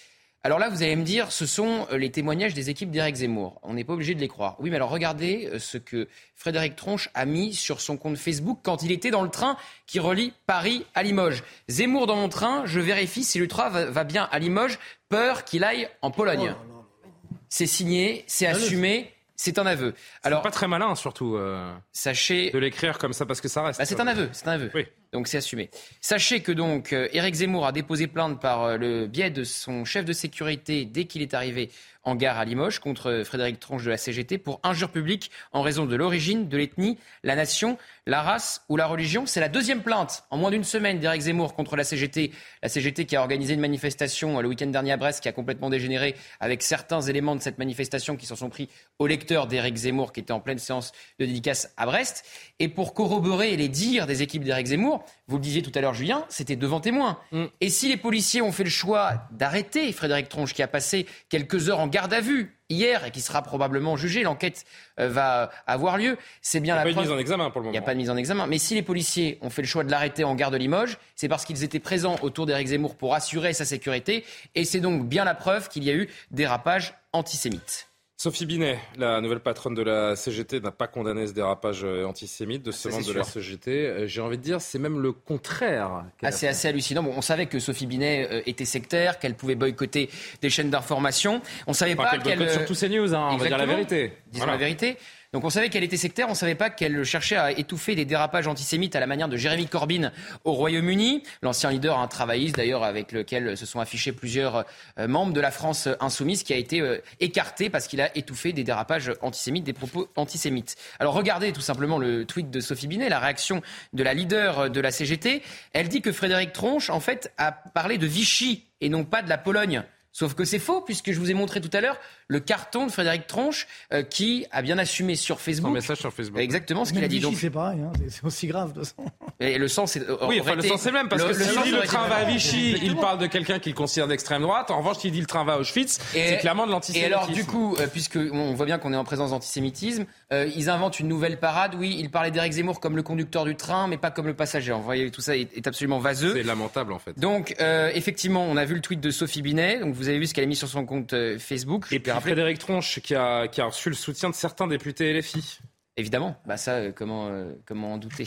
Alors là, vous allez me dire, ce sont euh, les témoignages des équipes d'Éric Zemmour. On n'est pas obligé de les croire. Oui, mais alors regardez euh, ce que Frédéric Tronche a mis sur son compte Facebook quand il était dans le train qui relie Paris à Limoges. Zemmour dans mon train, je vérifie si le train va, bien à Limoges, peur qu'il aille en Pologne. Oh c'est signé, c'est assumé. C'est un aveu. Alors pas très malin surtout. Euh, sachez de l'écrire comme ça parce que ça reste. Bah, c'est un aveu, c'est un aveu. Oui. Donc c'est assumé. Sachez que donc Éric Zemmour a déposé plainte par le biais de son chef de sécurité dès qu'il est arrivé en gare à Limoges contre Frédéric Tronche de la CGT pour injure publique en raison de l'origine, de l'ethnie, la nation, la race ou la religion. C'est la deuxième plainte en moins d'une semaine d'Éric Zemmour contre la CGT. La CGT qui a organisé une manifestation le week-end dernier à Brest qui a complètement dégénéré avec certains éléments de cette manifestation qui s'en sont pris au lecteur d'Éric Zemmour qui était en pleine séance de dédicace à Brest. Et pour corroborer les dires des équipes d'Éric Zemmour, vous le disiez tout à l'heure Julien, c'était devant témoin. Mm. Et si les policiers ont fait le choix d'arrêter Frédéric Tronche qui a passé quelques heures en garde à vue hier et qui sera probablement jugé. L'enquête euh, va avoir lieu. C'est bien la Il n'y a pas de mise en examen pour le moment. Il n'y a pas de mise en examen. Mais si les policiers ont fait le choix de l'arrêter en gare de Limoges, c'est parce qu'ils étaient présents autour d'Éric Zemmour pour assurer sa sécurité. Et c'est donc bien la preuve qu'il y a eu dérapage antisémite. Sophie Binet, la nouvelle patronne de la CGT, n'a pas condamné ce dérapage euh, antisémite de ce membre de la CGT. Euh, j'ai envie de dire, c'est même le contraire. Ah, c'est assez hallucinant. Bon, on savait que Sophie Binet euh, était sectaire, qu'elle pouvait boycotter des chaînes d'information. On savait pas qu'elle qu sur tous ces news, hein, on va dire la vérité. Disons la vérité. Donc on savait qu'elle était sectaire, on ne savait pas qu'elle cherchait à étouffer des dérapages antisémites à la manière de Jérémy Corbyn au Royaume-Uni, l'ancien leader un travailliste d'ailleurs avec lequel se sont affichés plusieurs euh, membres de la France insoumise qui a été euh, écarté parce qu'il a étouffé des dérapages antisémites, des propos antisémites. Alors regardez tout simplement le tweet de Sophie Binet, la réaction de la leader de la CGT. Elle dit que Frédéric Tronche en fait a parlé de Vichy et non pas de la Pologne. Sauf que c'est faux, puisque je vous ai montré tout à l'heure le carton de Frédéric Tronche euh, qui a bien assumé sur Facebook. Un message sur Facebook. Exactement ce qu'il a dit. Donc c'est pareil, hein, c'est aussi grave de toute façon. Et le sens, c'est. Oui, enfin, le sens c'est le même parce que s'il dit le train va à Vichy, il parle de quelqu'un qu'il considère d'extrême droite. En revanche, s'il dit le train va à Auschwitz, c'est clairement de l'antisémitisme. Et alors, du coup, euh, puisque on voit bien qu'on est en présence d'antisémitisme, euh, ils inventent une nouvelle parade. Oui, ils parlaient d'Éric Zemmour comme le conducteur du train, mais pas comme le passager. Vous voyez, tout ça est, absolument vaseux. C'est lamentable en fait. Donc, effectivement, on a vu le tweet de Sophie Binet. Donc, vous avez vu ce qu'elle a mis sur son compte Facebook. Et puis Frédéric Tronche qui a, qui a reçu le soutien de certains députés LFI. Évidemment, bah ça, euh, comment, euh, comment en douter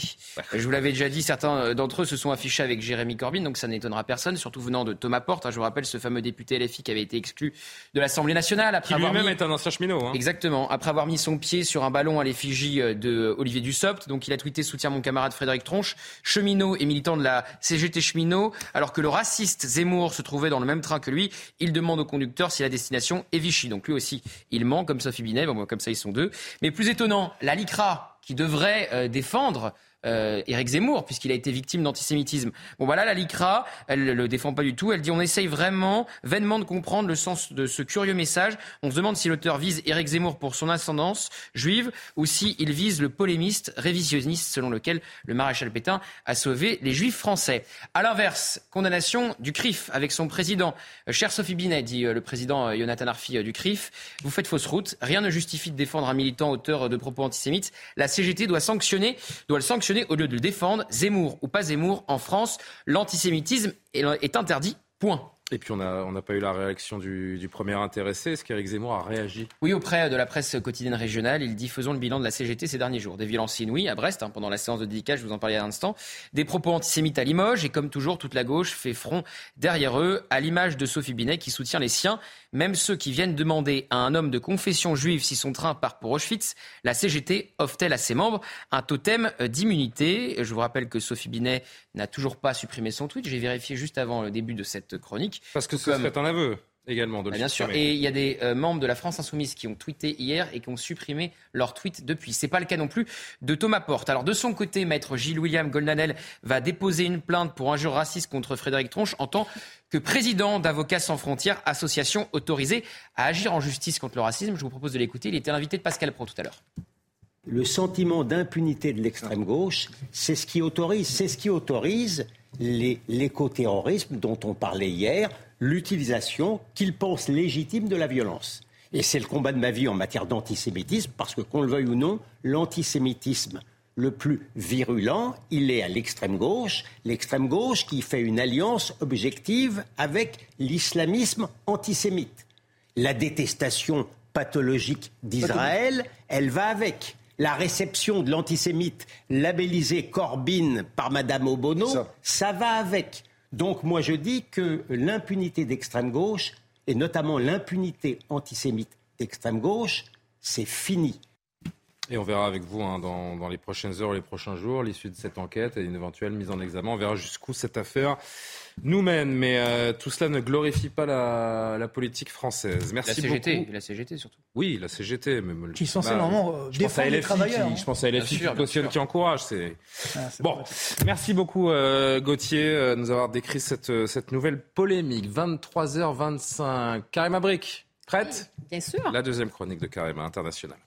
Je vous l'avais déjà dit, certains euh, d'entre eux se sont affichés avec Jérémy Corbyn, donc ça n'étonnera personne, surtout venant de Thomas Porte. Hein, je vous rappelle ce fameux député LFI qui avait été exclu de l'Assemblée nationale après qui lui-même est un ancien cheminot. Hein. Exactement, après avoir mis son pied sur un ballon à l'effigie de Olivier Dussopt, donc il a tweeté soutien mon camarade Frédéric Tronche, cheminot et militant de la CGT cheminot, alors que le raciste Zemmour se trouvait dans le même train que lui. Il demande au conducteur si la destination est Vichy, donc lui aussi il ment comme Sophie Binet, bon, comme ça ils sont deux. Mais plus étonnant, la LICRA qui devrait euh, défendre euh, Éric Zemmour, puisqu'il a été victime d'antisémitisme. Bon, voilà, la LICRA, elle ne le défend pas du tout. Elle dit on essaye vraiment, vainement, de comprendre le sens de ce curieux message. On se demande si l'auteur vise Éric Zemmour pour son ascendance juive ou s'il vise le polémiste révisionniste selon lequel le maréchal Pétain a sauvé les juifs français. À l'inverse, condamnation du CRIF avec son président. Euh, cher Sophie Binet, dit euh, le président Jonathan Arfi du CRIF, vous faites fausse route. Rien ne justifie de défendre un militant auteur de propos antisémites. La CGT doit sanctionner, doit le sanctionner au lieu de le défendre. Zemmour ou pas Zemmour, en France, l'antisémitisme est interdit. Point. Et puis on n'a on pas eu la réaction du, premier intéressé. Est-ce qu'Éric Zemmour a réagi? Oui, auprès de la presse quotidienne régionale, il dit faisons le bilan de la CGT ces derniers jours. Des violences inouïes à Brest, hein, pendant la séance de dédicace, je vous en parlais à l'instant. Des propos antisémites à Limoges, et comme toujours, toute la gauche fait front derrière eux, à l'image de Sophie Binet qui soutient les siens, même ceux qui viennent demander à un homme de confession juive si son train part pour Auschwitz. La CGT offre-t-elle à ses membres un totem d'immunité? Je vous rappelle que Sophie Binet n'a toujours pas supprimé son tweet. J'ai vérifié juste avant le début de cette chronique. Parce que ce serait un aveu également de ah, Bien sûr. Et il y a des euh, membres de la France Insoumise qui ont tweeté hier et qui ont supprimé leur tweet depuis. C'est pas le cas non plus de Thomas Porte. Alors de son côté, maître Gilles William Goldanel va déposer une plainte pour injure raciste contre Frédéric Tronche en tant que président d'Avocats sans frontières, association autorisée à agir en justice contre le racisme. Je vous propose de l'écouter. Il était l'invité de Pascal Pro tout à l'heure le sentiment d'impunité de l'extrême gauche, c'est ce qui autorise, c'est ce qui autorise l'écoterrorisme dont on parlait hier, l'utilisation qu'ils pensent légitime de la violence. Et c'est le combat de ma vie en matière d'antisémitisme, parce que qu'on le veuille ou non, l'antisémitisme le plus virulent, il est à l'extrême gauche, l'extrême gauche qui fait une alliance objective avec l'islamisme antisémite. La détestation pathologique d'Israël, elle va avec la réception de l'antisémite labellisé Corbyn par Madame Obono, ça. va avec. Donc moi je dis que l'impunité d'extrême gauche, et notamment l'impunité antisémite d'extrême gauche, c'est fini. Et on verra avec vous hein, dans, dans, les prochaines heures, les prochains jours, l'issue de cette enquête et une éventuelle mise en examen. On verra jusqu'où cette affaire nous mène. Mais euh, tout cela ne glorifie pas la, la politique française. Merci la CGT, beaucoup. La CGT surtout. Oui, la CGT. Mais, qui sont normalement euh, je pense à LFI, travailleurs. Qui, hein. je pense à LFI sûr, qui, qui encourage. C'est ah, bon. Merci beaucoup euh, Gauthier euh, de nous avoir décrit cette, cette nouvelle polémique. 23h25. Karim Abric, prête? Bien sûr. La deuxième chronique de Karim International.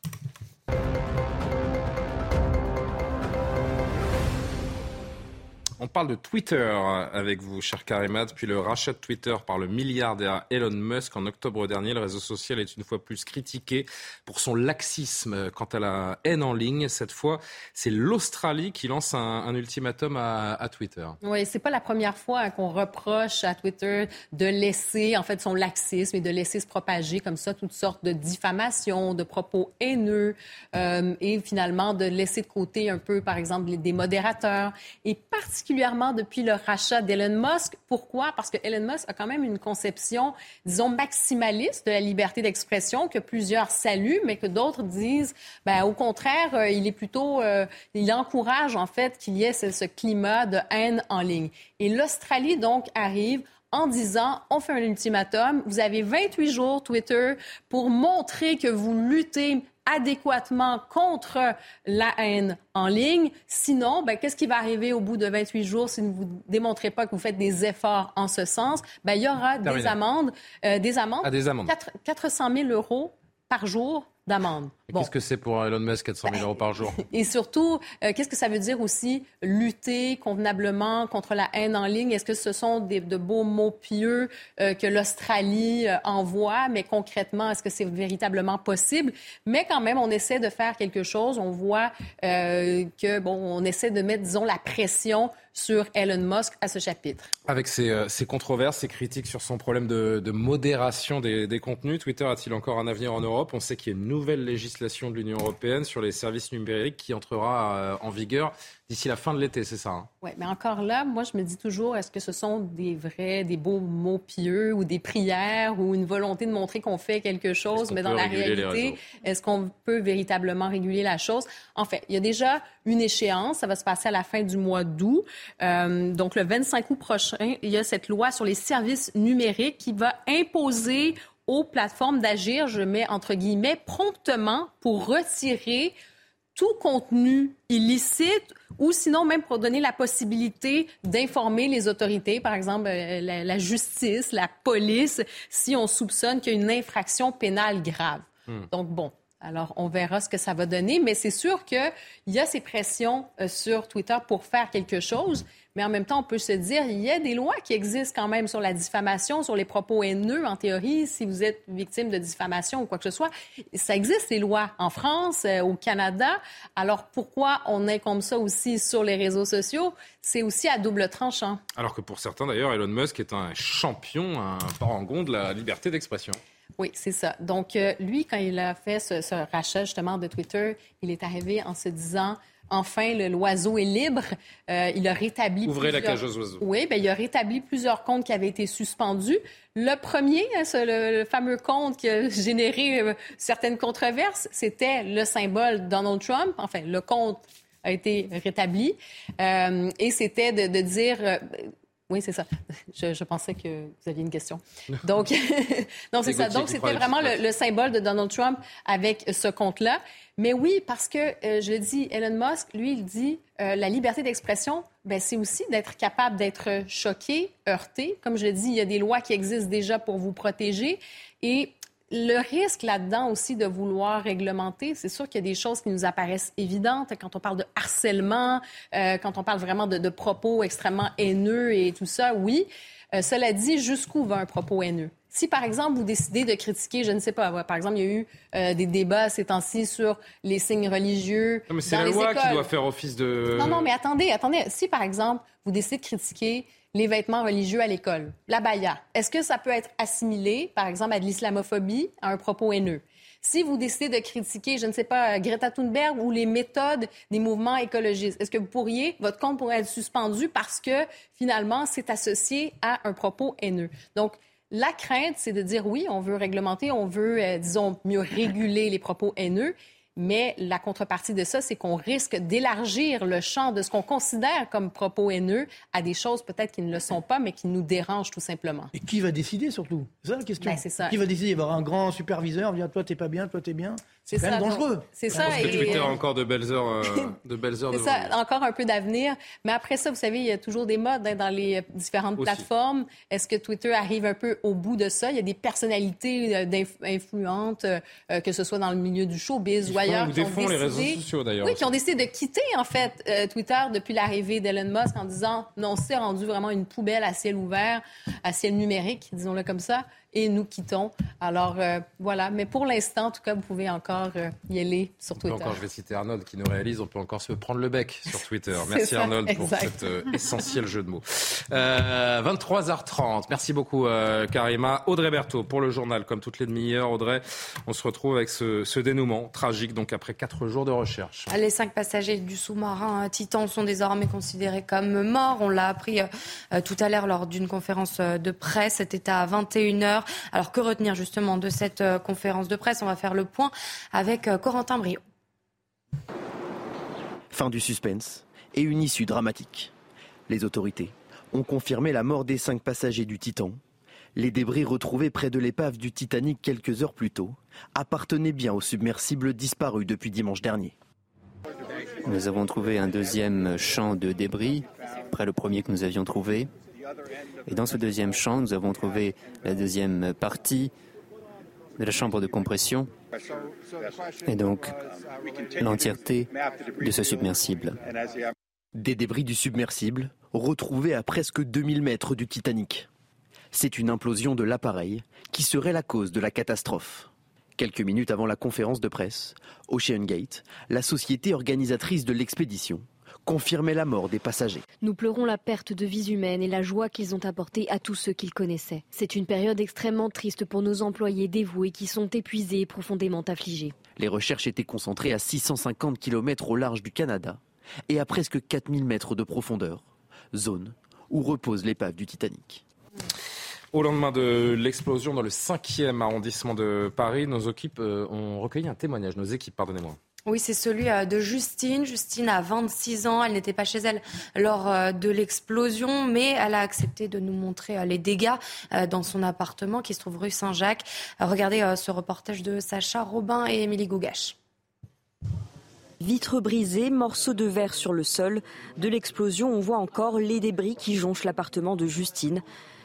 On parle de Twitter avec vous, cher Karimat, puis le rachat de Twitter par le milliardaire Elon Musk en octobre dernier. Le réseau social est une fois plus critiqué pour son laxisme quant à la haine en ligne. Cette fois, c'est l'Australie qui lance un, ultimatum à, à, Twitter. Oui, c'est pas la première fois qu'on reproche à Twitter de laisser, en fait, son laxisme et de laisser se propager comme ça toutes sortes de diffamations, de propos haineux euh, et finalement de laisser de côté un peu, par exemple, des modérateurs et particulièrement particulièrement depuis le rachat d'Elon Musk. Pourquoi? Parce que Elon Musk a quand même une conception, disons, maximaliste de la liberté d'expression que plusieurs saluent, mais que d'autres disent, ben, au contraire, euh, il est plutôt, euh, il encourage en fait qu'il y ait ce, ce climat de haine en ligne. Et l'Australie, donc, arrive en disant on fait un ultimatum, vous avez 28 jours Twitter pour montrer que vous luttez adéquatement contre la haine en ligne. Sinon, ben, qu'est-ce qui va arriver au bout de 28 jours si vous ne démontrez pas que vous faites des efforts en ce sens? Ben, il y aura des amendes, euh, des amendes, ah, des amendes. 4, 400 000 euros par jour d'amende. Bon. Qu'est-ce que c'est pour Elon Musk 400 000 euros par jour? [LAUGHS] Et surtout, euh, qu'est-ce que ça veut dire aussi lutter convenablement contre la haine en ligne? Est-ce que ce sont des, de beaux mots pieux euh, que l'Australie euh, envoie, mais concrètement, est-ce que c'est véritablement possible? Mais quand même, on essaie de faire quelque chose. On voit que bon, on essaie de mettre, disons, la pression sur Elon Musk à ce chapitre. Avec ces, ces controverses, ces critiques sur son problème de, modération des, des, contenus, Twitter a-t-il encore un avenir en Europe? On sait qu'il y a une nouvelle législation de l'Union européenne sur les services numériques qui entrera euh, en vigueur d'ici la fin de l'été, c'est ça hein? Oui, mais encore là, moi, je me dis toujours, est-ce que ce sont des vrais, des beaux mots pieux ou des prières ou une volonté de montrer qu'on fait quelque chose, mais dans la réalité, est-ce qu'on peut véritablement réguler la chose? En fait, il y a déjà une échéance, ça va se passer à la fin du mois d'août. Euh, donc, le 25 août prochain, il y a cette loi sur les services numériques qui va imposer aux plateformes d'agir, je mets entre guillemets, promptement pour retirer tout contenu illicite ou sinon même pour donner la possibilité d'informer les autorités, par exemple euh, la, la, justice, la police, si on soupçonne qu'il y a une infraction pénale grave. Hmm. Donc bon, alors, on verra ce que ça va donner, mais c'est sûr qu'il y a ces pressions euh, sur Twitter pour faire quelque chose, mais en même temps, on peut se dire, il y a des lois qui existent quand même sur la diffamation, sur les propos haineux, en théorie, si vous êtes victime de diffamation ou quoi que ce soit. Ça existe, ces lois, en France, euh, au Canada. Alors, pourquoi on est comme ça aussi sur les réseaux sociaux? C'est aussi à double tranchant. Alors que pour certains, d'ailleurs, Elon Musk est un champion, un parangon de la liberté d'expression. Oui, c'est ça. Donc, euh, lui, quand il a fait ce, ce, rachat justement de Twitter, il est arrivé en se disant enfin, l'oiseau est libre. Euh, il a rétabli. Ouvrez plusieurs... la cage aux oiseaux. Oui, ben, il a rétabli plusieurs comptes qui avaient été suspendus. Le premier, hein, ce, le, le, fameux compte qui a généré euh, certaines controverses, c'était le symbole Donald Trump. Enfin, le compte a été rétabli. Euh, et c'était de, de, dire oui, c'est ça. Je, je, pensais que vous aviez une question. Donc, [LAUGHS] non, c'est ça. Donc, c'était vraiment le, le, symbole de Donald Trump avec ce compte-là. Mais oui, parce que, euh, je le dis, Elon Musk, lui, il dit euh, la liberté d'expression, ben, c'est aussi d'être capable d'être choqué, heurté. Comme je le dis, il y a des lois qui existent déjà pour vous protéger. Et le risque là-dedans aussi de vouloir réglementer, c'est sûr qu'il y a des choses qui nous apparaissent évidentes quand on parle de harcèlement, euh, quand on parle vraiment de, de, propos extrêmement haineux et tout ça, oui. Euh, cela dit, jusqu'où va un propos haineux? Si, par exemple, vous décidez de critiquer, je ne sais pas, par exemple, il y a eu euh, des débats ces temps-ci sur les signes religieux. Non, mais c'est la loi écoles. qui doit faire office de. Non, non, mais attendez, attendez. Si, par exemple, vous décidez de critiquer les vêtements religieux à l'école, la baya, est-ce que ça peut être assimilé, par exemple, à de l'islamophobie, à un propos haineux? Si vous décidez de critiquer, je ne sais pas, Greta Thunberg ou les méthodes des mouvements écologistes, est-ce que vous pourriez, votre compte pourrait être suspendu parce que finalement, c'est associé à un propos haineux? Donc, la crainte, c'est de dire oui, on veut réglementer, on veut, euh, disons, mieux réguler les propos haineux. Mais la contrepartie de ça, c'est qu'on risque d'élargir le champ de ce qu'on considère comme propos haineux à des choses peut-être qui ne le sont pas, mais qui nous dérangent tout simplement. Et qui va décider surtout? C'est ça la question. Ben, ça. Qui va décider? Il va y avoir un grand superviseur, dire toi t'es pas bien, toi t'es bien. C'est quand même dangereux. C'est ça. Parce que Twitter a encore de belles heures, euh, [LAUGHS] de belles heures. C'est ça, encore un peu d'avenir. Mais après ça, vous savez, il y a toujours des modes hein, dans les différentes plateformes. Est-ce que Twitter arrive un peu au bout de ça? Il y a des personnalités euh, influentes, euh, que ce soit dans le milieu du showbiz ou ailleurs, qui ont décidé, les réseaux sociaux d'ailleurs. Oui, qui ont décidé de quitter en fait Twitter depuis l'arrivée d'Elon Musk en disant non, c'est rendu vraiment une poubelle à ciel ouvert, à ciel numérique, disons-le comme ça et nous quittons. Alors euh, voilà, mais pour l'instant, en tout cas, vous pouvez encore euh, y aller sur Twitter. Encore, je vais citer Arnold qui nous réalise, on peut encore se prendre le bec sur Twitter. [LAUGHS] Merci Arnold pour cet euh, essentiel jeu de mots. 23h30, merci beaucoup Karima. Audrey Berthaud pour le journal, comme toutes les demi-heures. Audrey, on se retrouve avec ce, ce, dénouement tragique, donc après quatre jours de recherche. Les cinq passagers du sous-marin Titan sont désormais considérés comme morts. On l'a appris tout à l'heure lors d'une conférence de presse. C'était à 21h. Alors que retenir justement de cette euh, conférence de presse? On va faire le point avec euh, Corentin Brio. Fin du suspense et une issue dramatique. Les autorités ont confirmé la mort des cinq passagers du Titan. Les débris retrouvés près de l'épave du Titanic quelques heures plus tôt appartenaient bien au submersible disparu depuis dimanche dernier. Nous avons trouvé un deuxième champ de débris, près le premier que nous avions trouvé. Et dans ce deuxième champ, nous avons trouvé la deuxième partie de la chambre de compression et donc l'entièreté de ce submersible. Des débris du submersible retrouvés à presque 2000 mètres du Titanic. C'est une implosion de l'appareil qui serait la cause de la catastrophe. Quelques minutes avant la conférence de presse, Ocean Gate, la société organisatrice de l'expédition, confirmait la mort des passagers. Nous pleurons la perte de vies humaines et la joie qu'ils ont apportée à tous ceux qu'ils connaissaient. C'est une période extrêmement triste pour nos employés dévoués qui sont épuisés et profondément affligés. Les recherches étaient concentrées à 650 km au large du Canada et à presque 4000 mètres de profondeur, zone où repose l'épave du Titanic. Au lendemain de l'explosion dans le 5e arrondissement de Paris, nos équipes euh, ont recueilli un témoignage, nos équipes, pardonnez-moi. Oui, c'est celui euh, de Justine. Justine a 26 ans. Elle n'était pas chez elle lors euh, de l'explosion, mais elle a accepté de nous montrer euh, les dégâts dans son appartement qui se trouve rue Saint-Jacques. Regardez ce reportage de Sacha Robin et Émilie Gougache. Vitres brisées, morceaux de verre sur le sol. De l'explosion, on voit encore les débris qui jonchent l'appartement de Justine.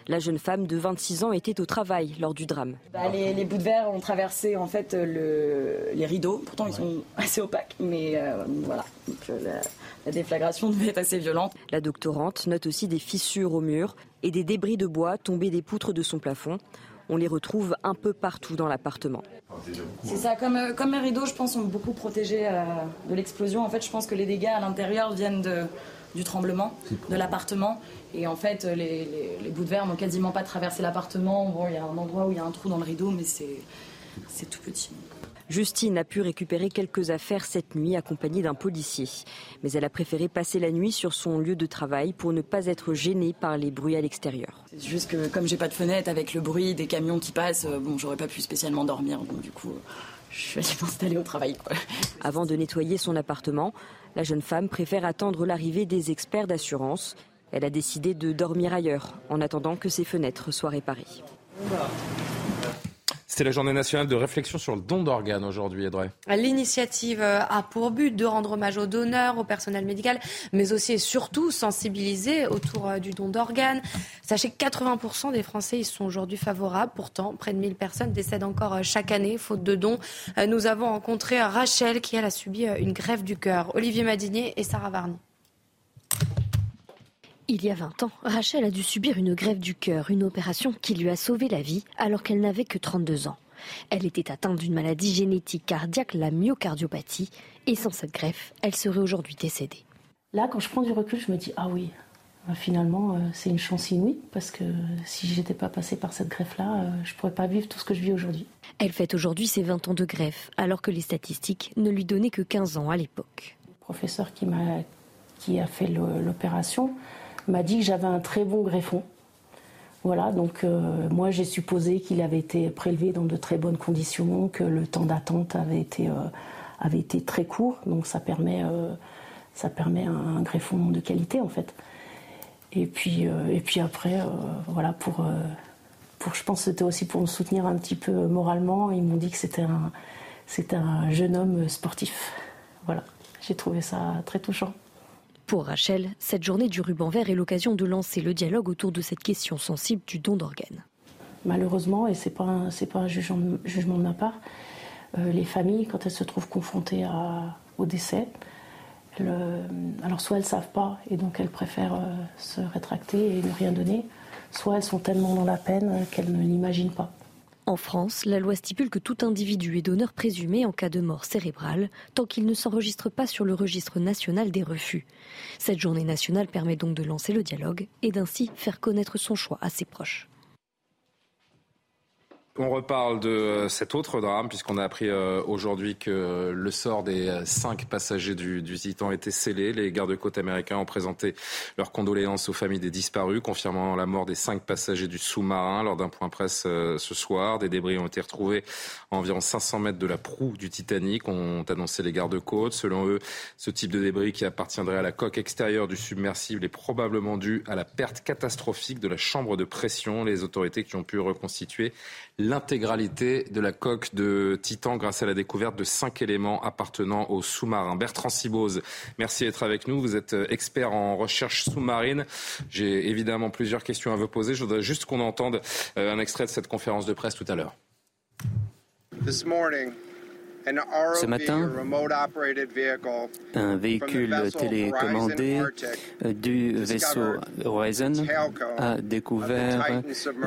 La jeune femme de 26 ans était au travail lors du drame. Bah, les, bouts de verre ont traversé en fait les rideaux. Pourtant, ils sont assez opaques, mais euh, voilà. Euh, la, la, déflagration [LAUGHS] devait être assez violente. La doctorante note aussi des fissures au mur et des débris de bois tombés des poutres de son plafond. On les retrouve un peu partout dans l'appartement. C'est ça, comme, euh, comme les rideaux, je pense, sont beaucoup protégés de l'explosion. En fait, je pense que les dégâts à l'intérieur viennent de, du tremblement de l'appartement. Et en fait, les, bouts de verre n'ont quasiment pas traversé l'appartement. Bon, il y a un endroit où il y a un trou dans le rideau, mais c'est tout petit. Justine a pu récupérer quelques affaires cette nuit accompagnée d'un policier. Mais elle a préféré passer la nuit sur son lieu de travail pour ne pas être gênée par les bruits à l'extérieur. C'est juste que comme j'ai pas de fenêtre avec le bruit des camions qui passent, euh, bon, j'aurais pas pu spécialement dormir. Donc du coup, je suis allée [LAUGHS] m'installer au travail. Avant de nettoyer son appartement, la jeune femme préfère attendre l'arrivée des experts d'assurance. Elle a décidé de dormir ailleurs en attendant que ses fenêtres soient réparées. C'était la journée nationale de réflexion sur le don d'organes aujourd'hui, Edrey. L'initiative a pour but de rendre hommage aux donneurs, au personnel médical, mais aussi et surtout sensibiliser autour euh, du don d'organes. Sachez que 80% des Français y sont aujourd'hui favorables. Pourtant, près de 1000 personnes décèdent encore euh, chaque année faute de dons. Euh, nous avons rencontré Rachel qui elle, a subi une grève du cœur. Olivier Madinier et Sarah Varny. Il y a 20 ans, Rachel a dû subir une grève du cœur, une opération qui lui a sauvé la vie alors qu'elle n'avait que 32 ans. Elle était atteinte d'une maladie génétique cardiaque, la myocardiopathie, et sans cette greffe, elle serait aujourd'hui décédée. Là, quand je prends du recul, je me dis ah oui, bah, finalement, euh, c'est une chance inouïe parce que si j'étais pas passée par cette greffe-là, euh, je pourrais pas vivre tout ce que je vis aujourd'hui. Elle fête aujourd'hui ses 20 ans de greffe, alors que les statistiques ne lui donnaient que 15 ans à l'époque. Le professeur qui m'a qui a fait l'opération m'a dit que j'avais un très bon greffon. Voilà, donc euh, moi j'ai supposé qu'il avait été prélevé dans de très bonnes conditions, que le temps d'attente avait été, euh, très court, donc ça permet, permet un, greffon de qualité en fait. Et puis, après, voilà, pour, je pense que c'était aussi pour me soutenir un petit peu moralement, ils m'ont dit que c'était un, un jeune homme sportif. Voilà, j'ai trouvé ça très touchant. Pour Rachel, cette journée du ruban vert est l'occasion de lancer le dialogue autour de cette question sensible du don d'organes. Malheureusement, et ce n'est pas, un, jugement, de ma part, euh, les familles, quand elles se trouvent confrontées au décès, alors soit elles ne savent pas et donc elles préfèrent euh, se rétracter et ne rien donner, soit elles sont tellement dans la peine qu'elles ne l'imaginent pas. En France, la loi stipule que tout individu est donneur présumé en cas de mort cérébrale, tant qu'il ne s'enregistre pas sur le registre national des refus. Cette journée nationale permet donc de lancer le dialogue et d'ainsi faire connaître son choix à ses proches. On reparle de euh, cet autre drame, puisqu'on a appris euh, aujourd'hui que le sort des euh, cinq passagers du, du Titan était scellé. Les gardes-côtes américains ont présenté leurs condoléances aux familles des disparus, confirmant la mort des cinq passagers du sous-marin lors d'un point presse ce soir. Des débris ont été retrouvés à environ 500 mètres de la proue du Titanic, ont annoncé les gardes-côtes. Selon eux, ce type de débris qui appartiendrait à la coque extérieure du submersible est probablement dû à la perte catastrophique de la chambre de pression. Les autorités qui ont pu reconstituer l'intégralité de la coque de Titan grâce à la découverte de cinq éléments appartenant au sous-marin. Bertrand Sibose, merci d'être avec nous. Vous êtes euh, expert en recherche sous-marine. J'ai évidemment plusieurs questions à vous poser. Je voudrais juste qu'on entende euh, un extrait de cette conférence de presse tout à l'heure. Ce matin, un véhicule télécommandé du vaisseau Horizon a découvert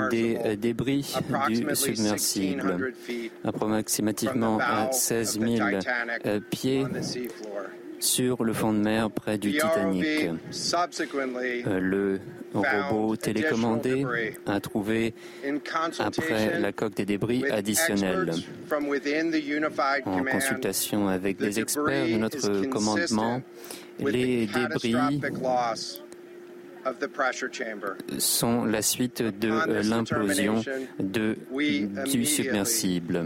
des débris du submersible, approximativement à 16 000 pieds sur le fond de mer près du Titanic. Euh, le robot télécommandé a trouvé, après la coque des débris additionnels, en consultation avec des experts de notre commandement, les débris sont la suite de l'implosion du submersible.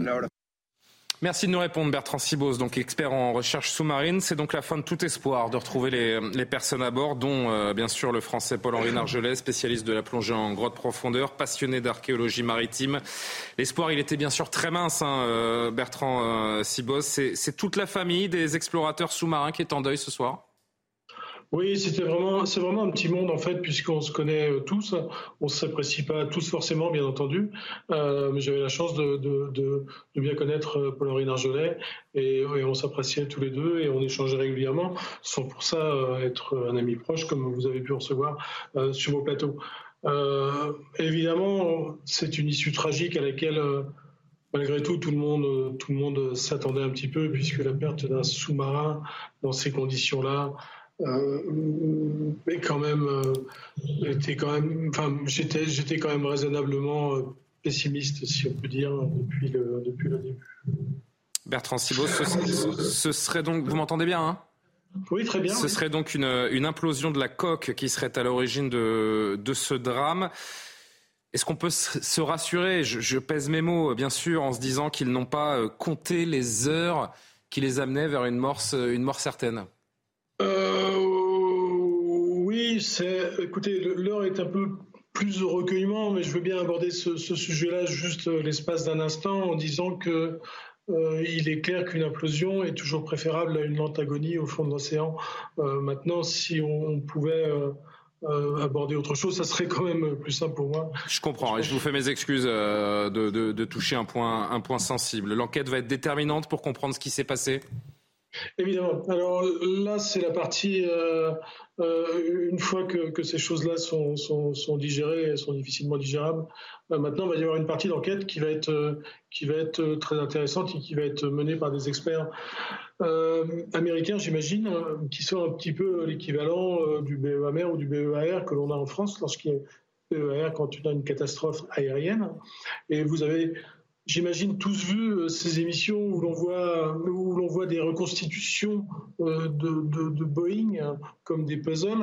Merci de nous répondre, Bertrand Sibos, donc expert en recherche sous-marine. C'est donc la fin de tout espoir de retrouver les, personnes à bord, dont euh, bien sûr le français Paul-Henri Nargelet, spécialiste de la plongée en grotte profondeur, passionné d'archéologie maritime. L'espoir, il était bien sûr très mince, hein, euh, Bertrand euh, Sibos. C'est toute la famille des explorateurs sous-marins qui est en deuil ce soir? Oui, c'était vraiment, c'est vraiment un petit monde en fait, puisqu'on se connaît euh, tous. On ne s'apprécie pas tous forcément, bien entendu. Euh, mais j'avais la chance de, bien connaître euh, Paul-Henri Narjolet et, et, on s'appréciait tous les deux et on échangeait régulièrement, sans pour ça être un ami proche, comme vous avez pu recevoir sur vos plateaux. Évidemment, c'est une issue tragique à laquelle malgré tout, tout le monde, tout le monde s'attendait un petit peu, puisque la perte d'un sous-marin dans ces conditions-là, mais quand même, euh, j'étais quand même, enfin, j'étais, j'étais quand même raisonnablement euh, pessimiste, si on peut dire, depuis le, depuis le début. Bertrand Sibos, ce, serait donc, vous m'entendez bien, hein? Oui, très bien. Ce serait donc une, une, implosion de la coque qui serait à l'origine de, de ce drame. Est-ce qu'on peut se rassurer? Je, je, pèse mes mots, bien sûr, en se disant qu'ils n'ont pas compté les heures qui les amenaient vers une mort, une mort certaine euh, oui, c'est. Écoutez, l'heure est un peu plus au recueillement, mais je veux bien aborder ce, sujet-là juste l'espace d'un instant en disant que euh, il est clair qu'une implosion est toujours préférable à une lente agonie au fond de l'océan. Euh, maintenant, si on, pouvait aborder autre chose, ça serait quand même plus simple pour moi. Je comprends, et je vous fais mes excuses de, toucher un point sensible. L'enquête va être déterminante pour comprendre ce qui s'est passé? Évidemment. Alors là, c'est la partie, euh, euh, une fois que, ces choses-là sont, sont, sont, digérées, sont difficilement digérables, euh, maintenant, il va y avoir une partie d'enquête qui va être, très intéressante et qui va être menée par des experts américains, j'imagine, qui sont un petit peu l'équivalent du BEAMER ou du BEAR que l'on a en France lorsqu'il y a BEAR quand on a une catastrophe aérienne. Et vous avez J'imagine tous vu euh, ces émissions où l'on voit, où l'on voit des reconstitutions euh, de, Boeing hein, comme des puzzles.